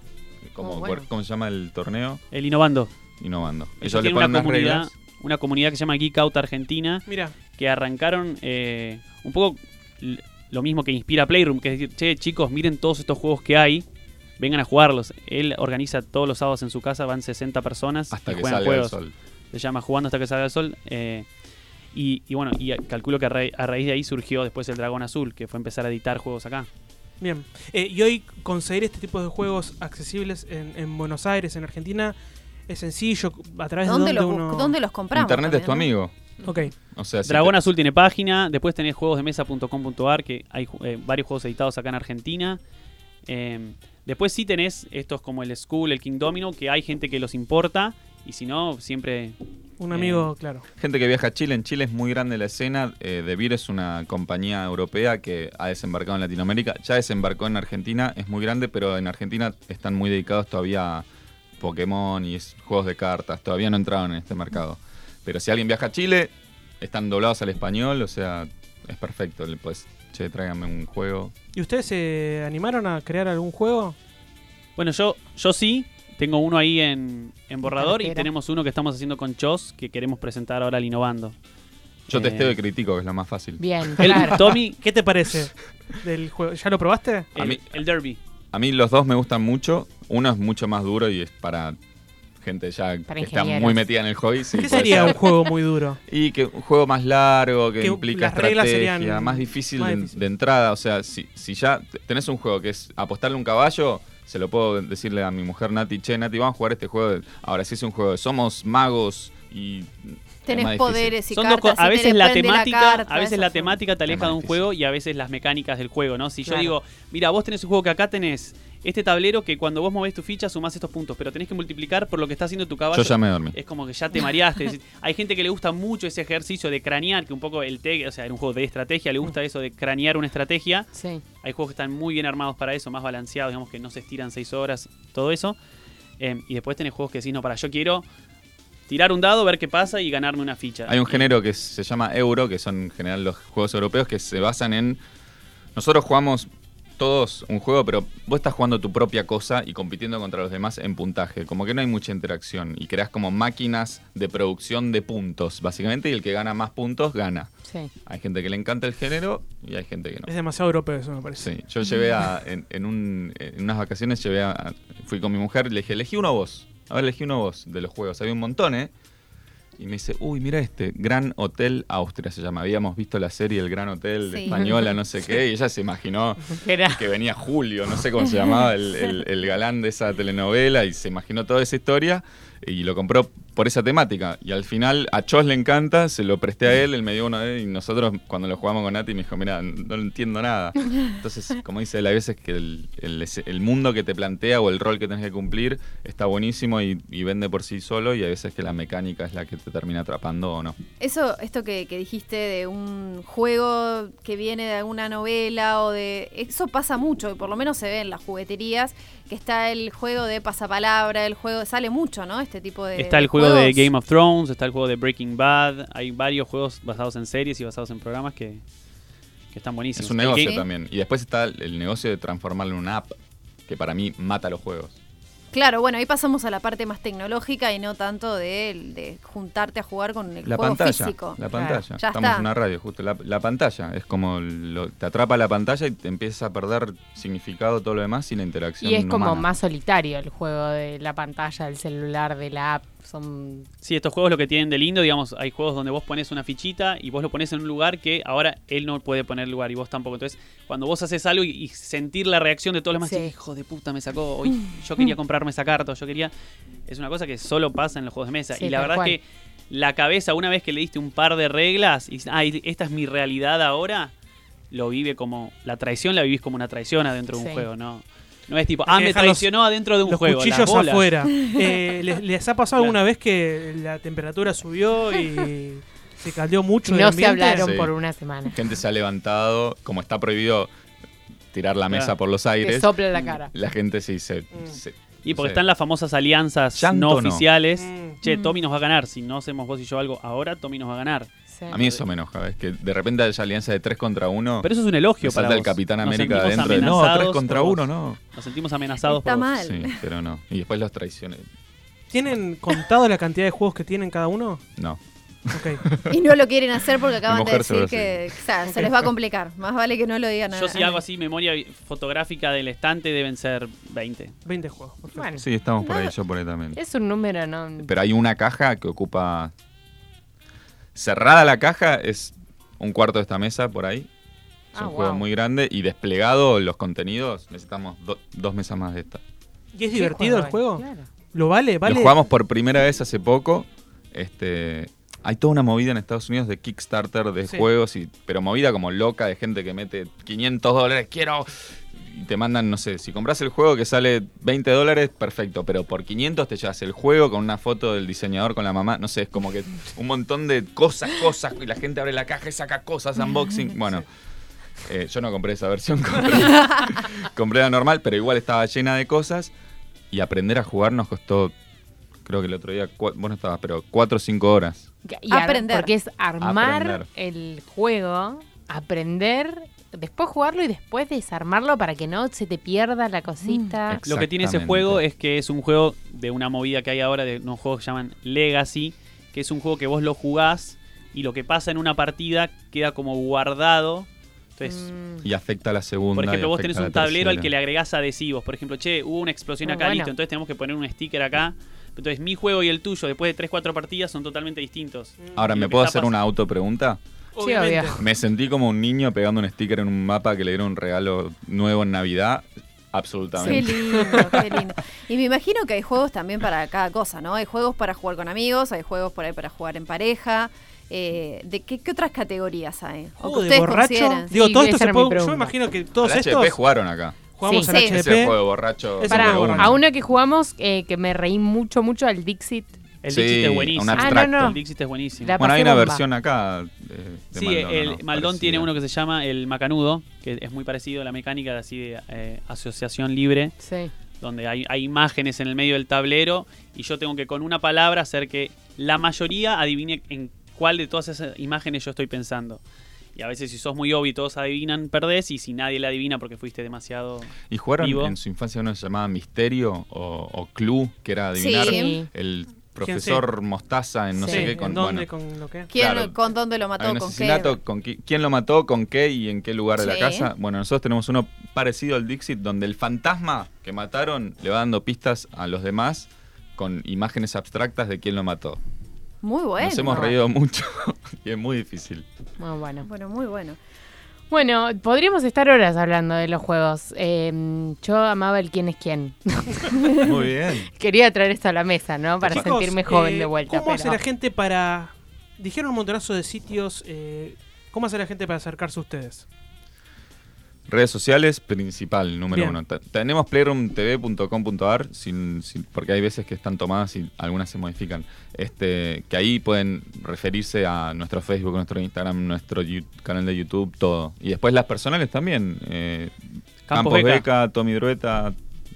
cómo, Oh, bueno. cómo se llama el torneo, El Innovando. innovando. Ellos le ponen una comunidad, reglas. una comunidad que se llama Geek Out Argentina, Mira, que arrancaron eh, un poco lo mismo que inspira Playroom, que es decir, che, chicos, miren todos estos juegos que hay, vengan a jugarlos. Él organiza todos los sábados en su casa, van 60 personas hasta y que juegan salga juegos. el sol. Se llama Jugando hasta que salga el sol. eh, y, y bueno, y calculo que a, ra- a raíz de ahí surgió después el Dragón Azul, que fue empezar a editar juegos acá. Bien. Eh, y hoy conseguir este tipo de juegos accesibles en, en Buenos Aires, en Argentina, es sencillo. ¿A través ¿Dónde, de los, dónde uno...? ¿Dónde los compramos? Internet es tu también, ¿no? amigo. Ok. O sea, si Dragón te- Azul tiene página, después tenés juegosdemesa.com.ar, que hay eh, varios juegos editados acá en Argentina. Eh, después sí tenés estos como el School, el King Domino, que hay gente que los importa, y si no, siempre... Un Eh, amigo, claro. Gente que viaja a Chile, en Chile es muy grande la escena. Eh, De Beer es una compañía europea que ha desembarcado en Latinoamérica. Ya desembarcó en Argentina, es muy grande, pero en Argentina están muy dedicados todavía a Pokémon y juegos de cartas. Todavía no entraron en este mercado. Pero si alguien viaja a Chile, están doblados al español, o sea, es perfecto. Le puedes, che, tráigame un juego. ¿Y ustedes se animaron a crear algún juego? Bueno, yo, yo sí, tengo uno ahí en, en borrador y tenemos uno que estamos haciendo con Chos, que queremos presentar ahora al Innovando. Yo Eh, testeo y critico, que es lo más fácil. Bien, El, claro. Tommy, ¿Qué te parece del juego? ¿Ya lo probaste? A el, mí- el Derby. A mí los dos me gustan mucho. Uno es mucho más duro y es para gente ya Para que está muy metida en el hobby. sí, ¿Qué sería ser. un juego muy duro? Y que un juego más largo, que, Que implica estrategia, serían más difícil, más de, difícil. de entrada. O sea, si, si ya tenés un juego que es apostarle a un caballo, se lo puedo decirle a mi mujer Nati, che, Nati, vamos a jugar este juego. de-". Ahora, si es un juego de somos magos y... Tenés poderes y Son dos cartas. co- a veces la temática, carta, a veces la temática te aleja de un juego y a veces las mecánicas del juego, ¿no? Si yo digo, mira, vos tenés un juego que acá tenés este tablero que cuando vos movés tu ficha sumás estos puntos, pero tenés que multiplicar por lo que está haciendo tu caballo. Yo ya me dormí. Es como que ya te mareaste. Hay gente que le gusta mucho ese ejercicio de cranear, que un poco el TEG, o sea, en un juego de estrategia, le gusta eso de cranear una estrategia. Sí. Hay juegos que están muy bien armados para eso, más balanceados, digamos que no se estiran seis horas, todo eso. Eh, y después tenés juegos que decís, no, para, yo quiero tirar un dado, ver qué pasa y ganarme una ficha. Hay un género que se llama Euro, que son en general los juegos europeos que se basan en... Nosotros jugamos todos un juego, pero vos estás jugando tu propia cosa y compitiendo contra los demás en puntaje. Como que no hay mucha interacción y creas como máquinas de producción de puntos, básicamente, y el que gana más puntos gana. Sí. Hay gente que le encanta el género y hay gente que no. Es demasiado europeo eso, me parece. Sí, yo llevé a, en, en un- en unas vacaciones, llevé a, fui con mi mujer y le dije, elegí uno vos. A ver, elegí uno vos de los juegos. Había un montón, ¿eh? Y me dice, uy, mira este, Gran Hotel Austria se llama. Habíamos visto la serie El Gran Hotel Sí. española, no sé qué, y ella se imaginó que venía Julio, no sé cómo se llamaba, el, el- el galán de esa telenovela, y se imaginó toda esa historia y lo compró por esa temática. Y al final a Chos le encanta, se lo presté a él, él me dio de él, y nosotros cuando lo jugamos con Nati me dijo, mira, no entiendo nada. Entonces, como dice él, hay veces que el, el- el mundo que te plantea o el rol que tenés que cumplir está buenísimo y, y vende por sí solo, y hay veces que la mecánica es la que te termina atrapando o no. Eso, esto que, que dijiste de un juego que viene de alguna novela o de... Eso pasa mucho, y por lo menos se ve en las jugueterías, que está el juego de pasapalabra, el juego... Sale mucho, ¿no? Este tipo de Está el de juego de. Game of Thrones, está el juego de Breaking Bad, hay varios juegos basados en series y basados en programas que, que están buenísimos. Es un negocio también. Y después está el negocio de transformarlo en una app, que para mí mata los juegos. Claro, bueno, ahí pasamos a la parte más tecnológica y no tanto de, de juntarte a jugar con el La juego pantalla, físico. la Claro, pantalla. ya Estamos está. en una radio, justo. La, la pantalla es como lo- te atrapa la pantalla y te empieza a perder significado todo lo demás y la interacción. Y es como más solitario el juego de la pantalla, del celular, de la app. Son Sí, estos juegos lo que tienen de lindo, digamos, hay juegos donde vos pones una fichita y vos lo pones en un lugar que ahora él no puede poner lugar y vos tampoco. Entonces, cuando vos haces algo y, y sentir la reacción de todos los demás, Sí. hijo de puta, me sacó, hoy yo quería comprarme esa carta, yo quería... Es una cosa que solo pasa en los juegos de mesa. Sí, y la verdad cual. es que la cabeza, una vez que le diste un par de reglas, y dices, ah, esta es mi realidad ahora, lo vive como. La traición la vivís como una traición adentro de un Sí. juego, no. No es tipo, ah, me los- traicionó adentro de un Los juego. las cuchillos bolas. afuera. Eh, ¿les, les ha pasado Claro. alguna vez que la temperatura subió y se caldeó mucho el No se hablaron Sí. por una semana. Gente se ha levantado, como está prohibido tirar la mesa Claro. por los Te aires. sopla la cara. La gente sí se. Mm. se- Y porque están las famosas alianzas Llanto no no. oficiales. Mm. Che, Mm. Tommy nos va a ganar. Si no hacemos vos y yo algo ahora, Tommy nos va a ganar. Sí. A mí eso me enoja, ¿ves? Que de repente haya alianza de 3 contra 1. Pero eso es un elogio para el. Capitán Nos América adentro. de, No, amenazados 3 contra por 1, vos. no. Nos sentimos amenazados Está por mal. Sí, pero no. Y después los traiciones. ¿Tienen contado la cantidad de juegos que tienen cada uno? No. Ok. Y no lo quieren hacer porque acaban de decir que o sea, se les va a complicar. Más vale que no lo digan a Yo si a hago así memoria fotográfica del estante deben ser 20. 20 juegos. perfecto. Bueno, Sí, estamos por ahí, yo por ahí también. es un número, ¿no? Pero hay una caja que ocupa. Cerrada la caja es un cuarto de esta mesa por ahí. Es Ah, un juego muy grande y desplegado los contenidos necesitamos do- dos mesas más de esta. ¿Y es ¿Qué divertido el juego? Claro. ¿Lo vale? ¿Vale? Lo jugamos por primera vez hace poco. Este, hay toda una movida en Estados Unidos de Kickstarter de Sí. juegos, y, pero movida como loca de gente que mete 500 dólares, quiero... Y te mandan, no sé, si compras el juego que sale 20 dólares, perfecto, pero por 500 te llevas el juego con una foto del diseñador con la mamá, no sé, es como que un montón de cosas, cosas, y la gente abre la caja y saca cosas, unboxing, bueno... eh, yo no compré esa versión, compré, compré la normal, pero igual estaba llena de cosas. Y aprender a jugar nos costó, creo que el otro día, vos no estabas, pero 4 o 5 horas. Y Aprender. Porque es armar Aprender. el juego, aprender, después jugarlo y después desarmarlo para que no se te pierda la cosita. Mm. Lo que tiene ese juego es que es un juego de una movida que hay ahora de unos juegos que se llaman Legacy, que es un juego que vos lo jugás y lo que pasa en una partida queda como guardado. Entonces, Mm. Y afecta a la segunda. por ejemplo, vos tenés un tablero al que le agregás adhesivos. Por ejemplo, che, hubo una explosión Muy acá, bueno. listo. Entonces tenemos que poner un sticker acá. Entonces, mi juego y el tuyo, después de 3-4 partidas, son totalmente distintos. Ahora, ¿me puedo hacer una autopregunta? Obviamente. obvio. Me sentí como un niño pegando un sticker en un mapa que le dieron un regalo nuevo en Navidad. Qué Absolutamente. lindo, qué lindo. Y me imagino que hay juegos también para cada cosa, ¿no? Hay juegos para jugar con amigos, hay juegos por ahí para jugar en pareja. Eh, ¿De qué, qué otras categorías hay? O que Juego de ustedes borracho. Digo, Sí, todo esto se puede. Yo me imagino que todos Al estos HP jugaron acá. jugamos Sí. al Sí. Ese HP. juego borracho. Ese Pará, juego uno. a uno que jugamos eh, que me reí mucho, mucho al Dixit. El Sí, Dixit es un buenísimo. abstracto. Ah, no, no. El Dixit es buenísimo. La Bueno, hay una bomba. versión acá. De- de Sí, Maldón, el ¿no? Maldón Parecida. tiene uno que se llama el Macanudo, que es muy parecido a la mecánica de así de eh, asociación libre, Sí. donde hay, hay imágenes en el medio del tablero y yo tengo que con una palabra hacer que la mayoría adivine en cuál de todas esas imágenes yo estoy pensando. Y a veces si sos muy obvio y todos adivinan, perdés, y si nadie la adivina porque fuiste demasiado... ¿Y jugaron vivo. en su infancia uno que se llamaba Misterio o, o Clue, que era adivinar Sí. el profesor Mostaza en no Sí, sé qué? ¿En Con, dónde? bueno, ¿Con lo que? ¿Quién, Claro. ¿Con dónde lo mató? ¿Con qué? con qui- quién lo mató, con qué y en qué lugar de la casa. Bueno, nosotros tenemos uno parecido al Dixit, donde el fantasma que mataron le va dando pistas a los demás con imágenes abstractas de quién lo mató. Muy bueno. Nos hemos reído mucho y es muy difícil. Muy bueno. Bueno, muy bueno. Bueno, podríamos estar horas hablando de los juegos. Eh, yo amaba el quién es quién. Muy bien. Quería traer esto a la mesa, ¿no? Para Chicos, sentirme joven eh, de vuelta. ¿Cómo hace la gente para. Dijeron un montonazo de sitios. eh, ¿Cómo hace la gente para acercarse a ustedes? Redes sociales, principal, número Bien. uno. Te- Tenemos playrooomtv.com.ar, sin, sin- porque hay veces que están tomadas y algunas se modifican. Este, que ahí pueden referirse a nuestro Facebook, nuestro Instagram, nuestro yu- canal de YouTube, todo. Y después las personales también. eh, Campos Campos Beca. Beca, Tommy Drueta,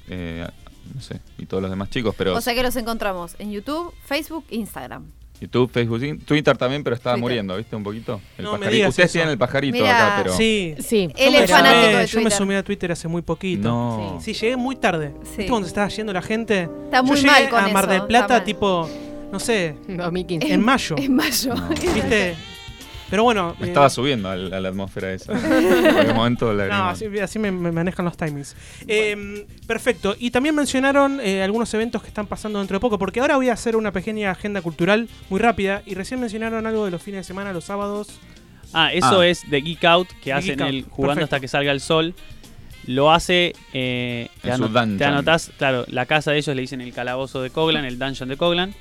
eh, no sé, y todos los demás chicos. Pero O sea que los encontramos en YouTube, Facebook, Instagram. YouTube, Facebook, Twitter también, pero estaba Twitter. muriendo, ¿viste? Un poquito. El No pajarito. Ustedes eso. tienen el pajarito Mirá. acá, pero. Sí. Sí. Él Yo es me fanático Yo me sumé a Twitter hace muy poquito. No. Sí, llegué muy tarde. Sí. ¿Viste cuando estaba yendo la gente? Está muy Yo llegué mal con a Mar del Plata, tipo, no sé, 2015. en mayo. En mayo. No. ¿Viste? Pero bueno. Me eh, estaba subiendo a la, a la atmósfera esa. En un momento la No, así, así me, me manejan los timings. Eh, perfecto. Y también mencionaron eh, algunos eventos que están pasando dentro de poco, porque ahora voy a hacer una pequeña agenda cultural muy rápida. Y recién mencionaron algo de los fines de semana, los sábados. Ah, eso Ah. es de Geek Out, que hacen Out, el jugando perfecto. hasta que salga el sol. Lo hace. Eh, te, En su ano- dungeon. te anotás, claro, la casa de ellos le dicen el calabozo de Coglan, el dungeon de Coglan.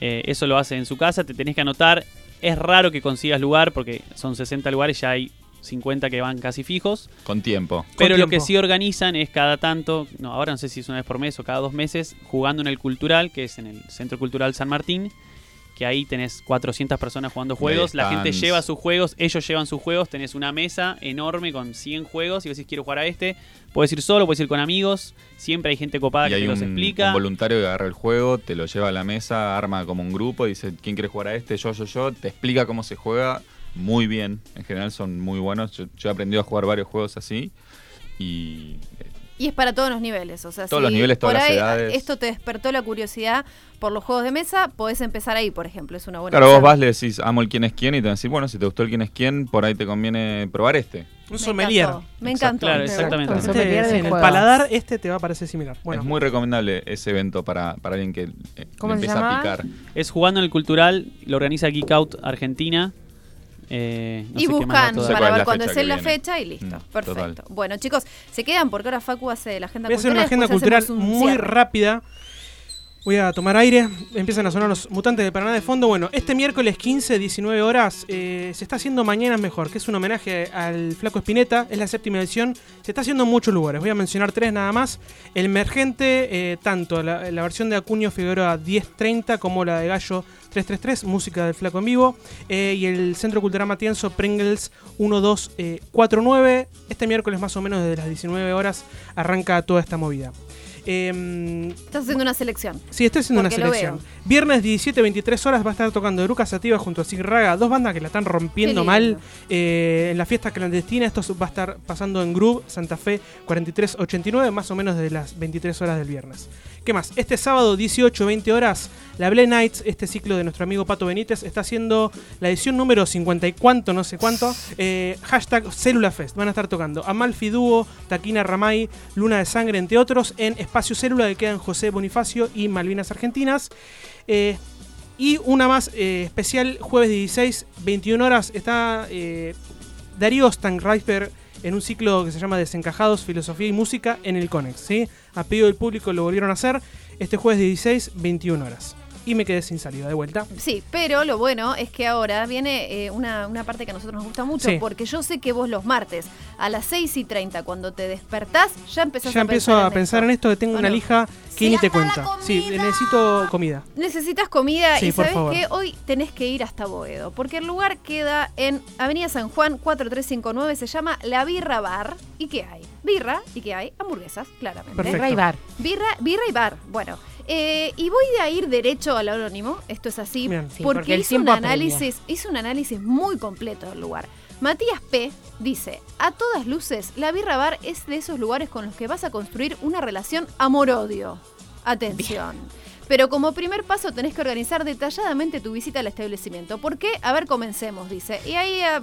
Eh, eso lo hace en su casa, te tenés que anotar. Es raro que consigas lugar porque son 60 lugares, ya hay 50 que van casi fijos. Con tiempo. Pero lo tiempo. que sí organizan es cada tanto, no, ahora no sé si es una vez por mes o cada dos meses, jugando en el Cultural, que es en el Centro Cultural San Martín, que ahí tenés 400 personas jugando juegos, la gente lleva sus juegos, ellos llevan sus juegos, tenés una mesa enorme con 100 juegos y vos decís quiero jugar a este, puedes ir solo, puedes ir con amigos, siempre hay gente copada Y que hay te los un, explica. un voluntario que agarra el juego, te lo lleva a la mesa, arma como un grupo, dice quién quiere jugar a este, yo, yo, yo, te explica cómo se juega muy bien. En general son muy buenos. Yo, yo he aprendido a jugar varios juegos así y Y es para todos los niveles, o sea, Todos si los niveles, todas por las ahí edades. esto te despertó la curiosidad por los juegos de mesa, podés empezar ahí, por ejemplo, es una buena claro, vos opción. vas, le decís amo el quién es quién y te decís, bueno, si te gustó el quién es quién, por ahí te conviene probar este. Un Me sommelier. encantó, Me encantó. Claro, exactamente. Un sommelier Este, sí, en el paladar este te va a parecer similar. Bueno, es muy recomendable ese evento para, para alguien que eh, ¿Cómo le se empieza a picar. Es jugando en el Cultural, lo organiza Geek Out Argentina. Eh, no y sé qué más buscan para ver cuándo es la viene. fecha y listo. Mm, Perfecto. total. Bueno, chicos, se quedan porque ahora Facu hace la agenda voy a hacer cultural. una agenda cultural un muy cierre. rápida. Voy a tomar aire. Empiezan a sonar los mutantes de Paraná de fondo. Bueno, este miércoles 15, 19 horas, eh, se está haciendo Mañana Mejor, que es un homenaje al Flaco Espineta. Es la séptima edición. Se está haciendo en muchos lugares. Voy a mencionar tres nada más. El Emergente, eh, tanto la, la versión de Acuño Figueroa 1030 como la de Gallo 333, música del Flaco en vivo. eh, y el Centro Cultural Matienzo Pringles 1249. Este miércoles, más o menos desde las 19 horas, arranca toda esta movida. Em, Estás haciendo una selección. Sí, estoy haciendo una Porque selección. Viernes 17-23 horas va a estar tocando Eruca Sativa junto a Sig Raga, dos bandas que la están rompiendo mal eh, en la fiesta clandestina. Esto va a estar pasando en Groove, Santa Fe 4389, más o menos de las 23 horas del viernes. ¿Qué más? Este sábado 18-20 horas, la Blue Nights, este ciclo de nuestro amigo Pato Benítez, está haciendo la edición número 50 y cuánto, no sé cuánto. eh, hashtag Célula Fest. Van a estar tocando Amalfi Dúo, Taquina Ramay, Luna de Sangre, entre otros, en Espacio Célula que queda en José Bonifacio y Malvinas Argentinas. Eh, y una más eh, especial, jueves 16, 21 horas, está eh, Darío Stanreisberg en un ciclo que se llama Desencajados, Filosofía y Música en el Conex. ¿sí? A pedido del público lo volvieron a hacer este jueves 16, 21 horas. Y me quedé sin salida de vuelta. Sí, pero lo bueno es que ahora viene eh, una, una parte que a nosotros nos gusta mucho, Sí. porque yo sé que vos los martes a las 6 y 30, cuando te despertás, ya empezás Ya a empiezo pensar a en pensar esto. en esto que tengo una lija que ni te cuenta. Sí, necesito comida. Necesitas comida Sí, y por sabes que hoy tenés que ir hasta Boedo, porque el lugar queda en Avenida San Juan 4359, se llama La Birra Bar. ¿Y qué hay? Birra y qué hay? Hamburguesas, claramente. Birra y bar. Birra, birra y bar. Bueno, eh, y voy a ir derecho al anónimo, esto es así, Bien. Sí, porque, porque hizo un análisis, hizo un análisis muy completo del lugar. Matías P. dice, a todas luces, la birra bar es de esos lugares con los que vas a construir una relación amor-odio. Atención. Pero como primer paso tenés que organizar detalladamente tu visita al establecimiento. ¿Por qué? A ver, comencemos, dice. Y ahí eh,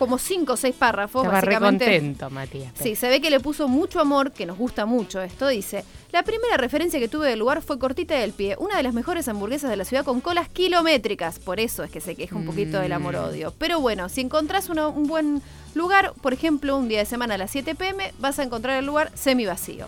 como cinco o seis párrafos, Estaba re básicamente. contento, Matías. Sí, se ve que le puso mucho amor, que nos gusta mucho esto. Dice: La primera referencia que tuve del lugar fue cortita del pie, una de las mejores hamburguesas de la ciudad con colas kilométricas. Por eso es que se queja un poquito del amor-odio. Pero bueno, si encontrás uno- un buen lugar, por ejemplo, un día de semana a las 7 pm, vas a encontrar el lugar semi vacío.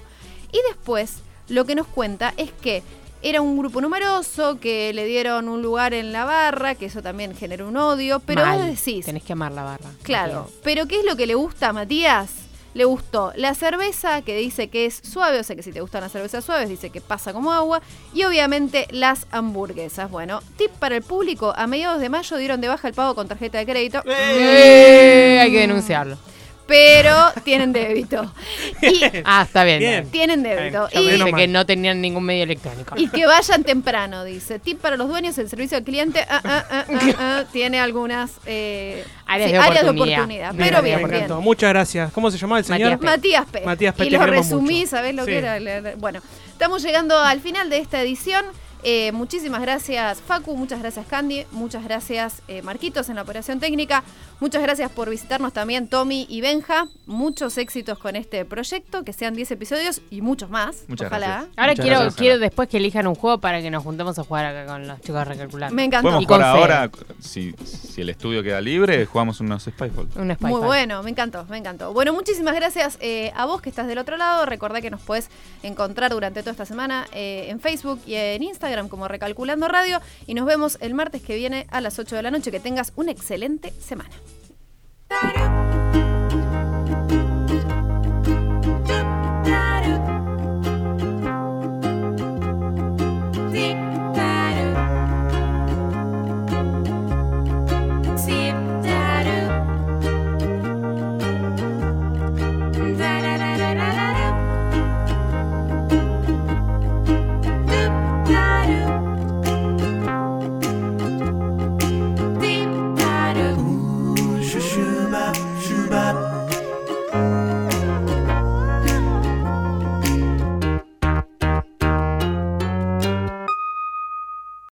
Y después, lo que nos cuenta es que era un grupo numeroso, que le dieron un lugar en la barra, que eso también generó un odio. Pero Mal. vos decís, Tenés que amar la barra. Claro, Matías. pero ¿qué es lo que le gusta a Matías? Le gustó la cerveza, que dice que es suave, o sea que si te gustan las cervezas suaves, dice que pasa como agua. Y obviamente las hamburguesas. Bueno, tip para el público, a mediados de mayo dieron de baja el pago con tarjeta de crédito, Eh, hay que denunciarlo. Pero tienen débito. Y Ah, está bien. Bien. tienen débito. Ya Y- Dice que no tenían ningún medio electrónico. Y que vayan temprano, dice. Tip para los dueños, el servicio al cliente ah, ah, ah, tiene algunas eh, Áreas sí, de áreas de oportunidad. Bien, Pero bien, bien, bien. Muchas gracias. ¿Cómo se llamaba el señor? Matías P. Matías P. Matías P, Y lo resumí, mucho. ¿sabés lo Sí. que era? Bueno, estamos llegando al final de esta edición. Eh, muchísimas gracias Facu, muchas gracias Candy, muchas gracias eh, Marquitos en la operación técnica, muchas gracias por visitarnos también Tommy y Benja, muchos éxitos con este proyecto, que sean 10 episodios y muchos más, Muchas ojalá. gracias. Ahora Muchas quiero, gracias, quiero después que elijan un juego para que nos juntemos a jugar acá con los chicos recalculando. Me encantó. Podemos Y con jugar ahora, si, si el estudio queda libre, jugamos unos Spyfall. Un Spy Muy bueno, me encantó, me encantó. Bueno, muchísimas gracias eh, a vos que estás del otro lado. Recordá que nos puedes encontrar durante toda esta semana eh, en Facebook y en Instagram. Instagram como Recalculando Radio y nos vemos el martes que viene a las 8 de la noche. Que tengas una excelente semana.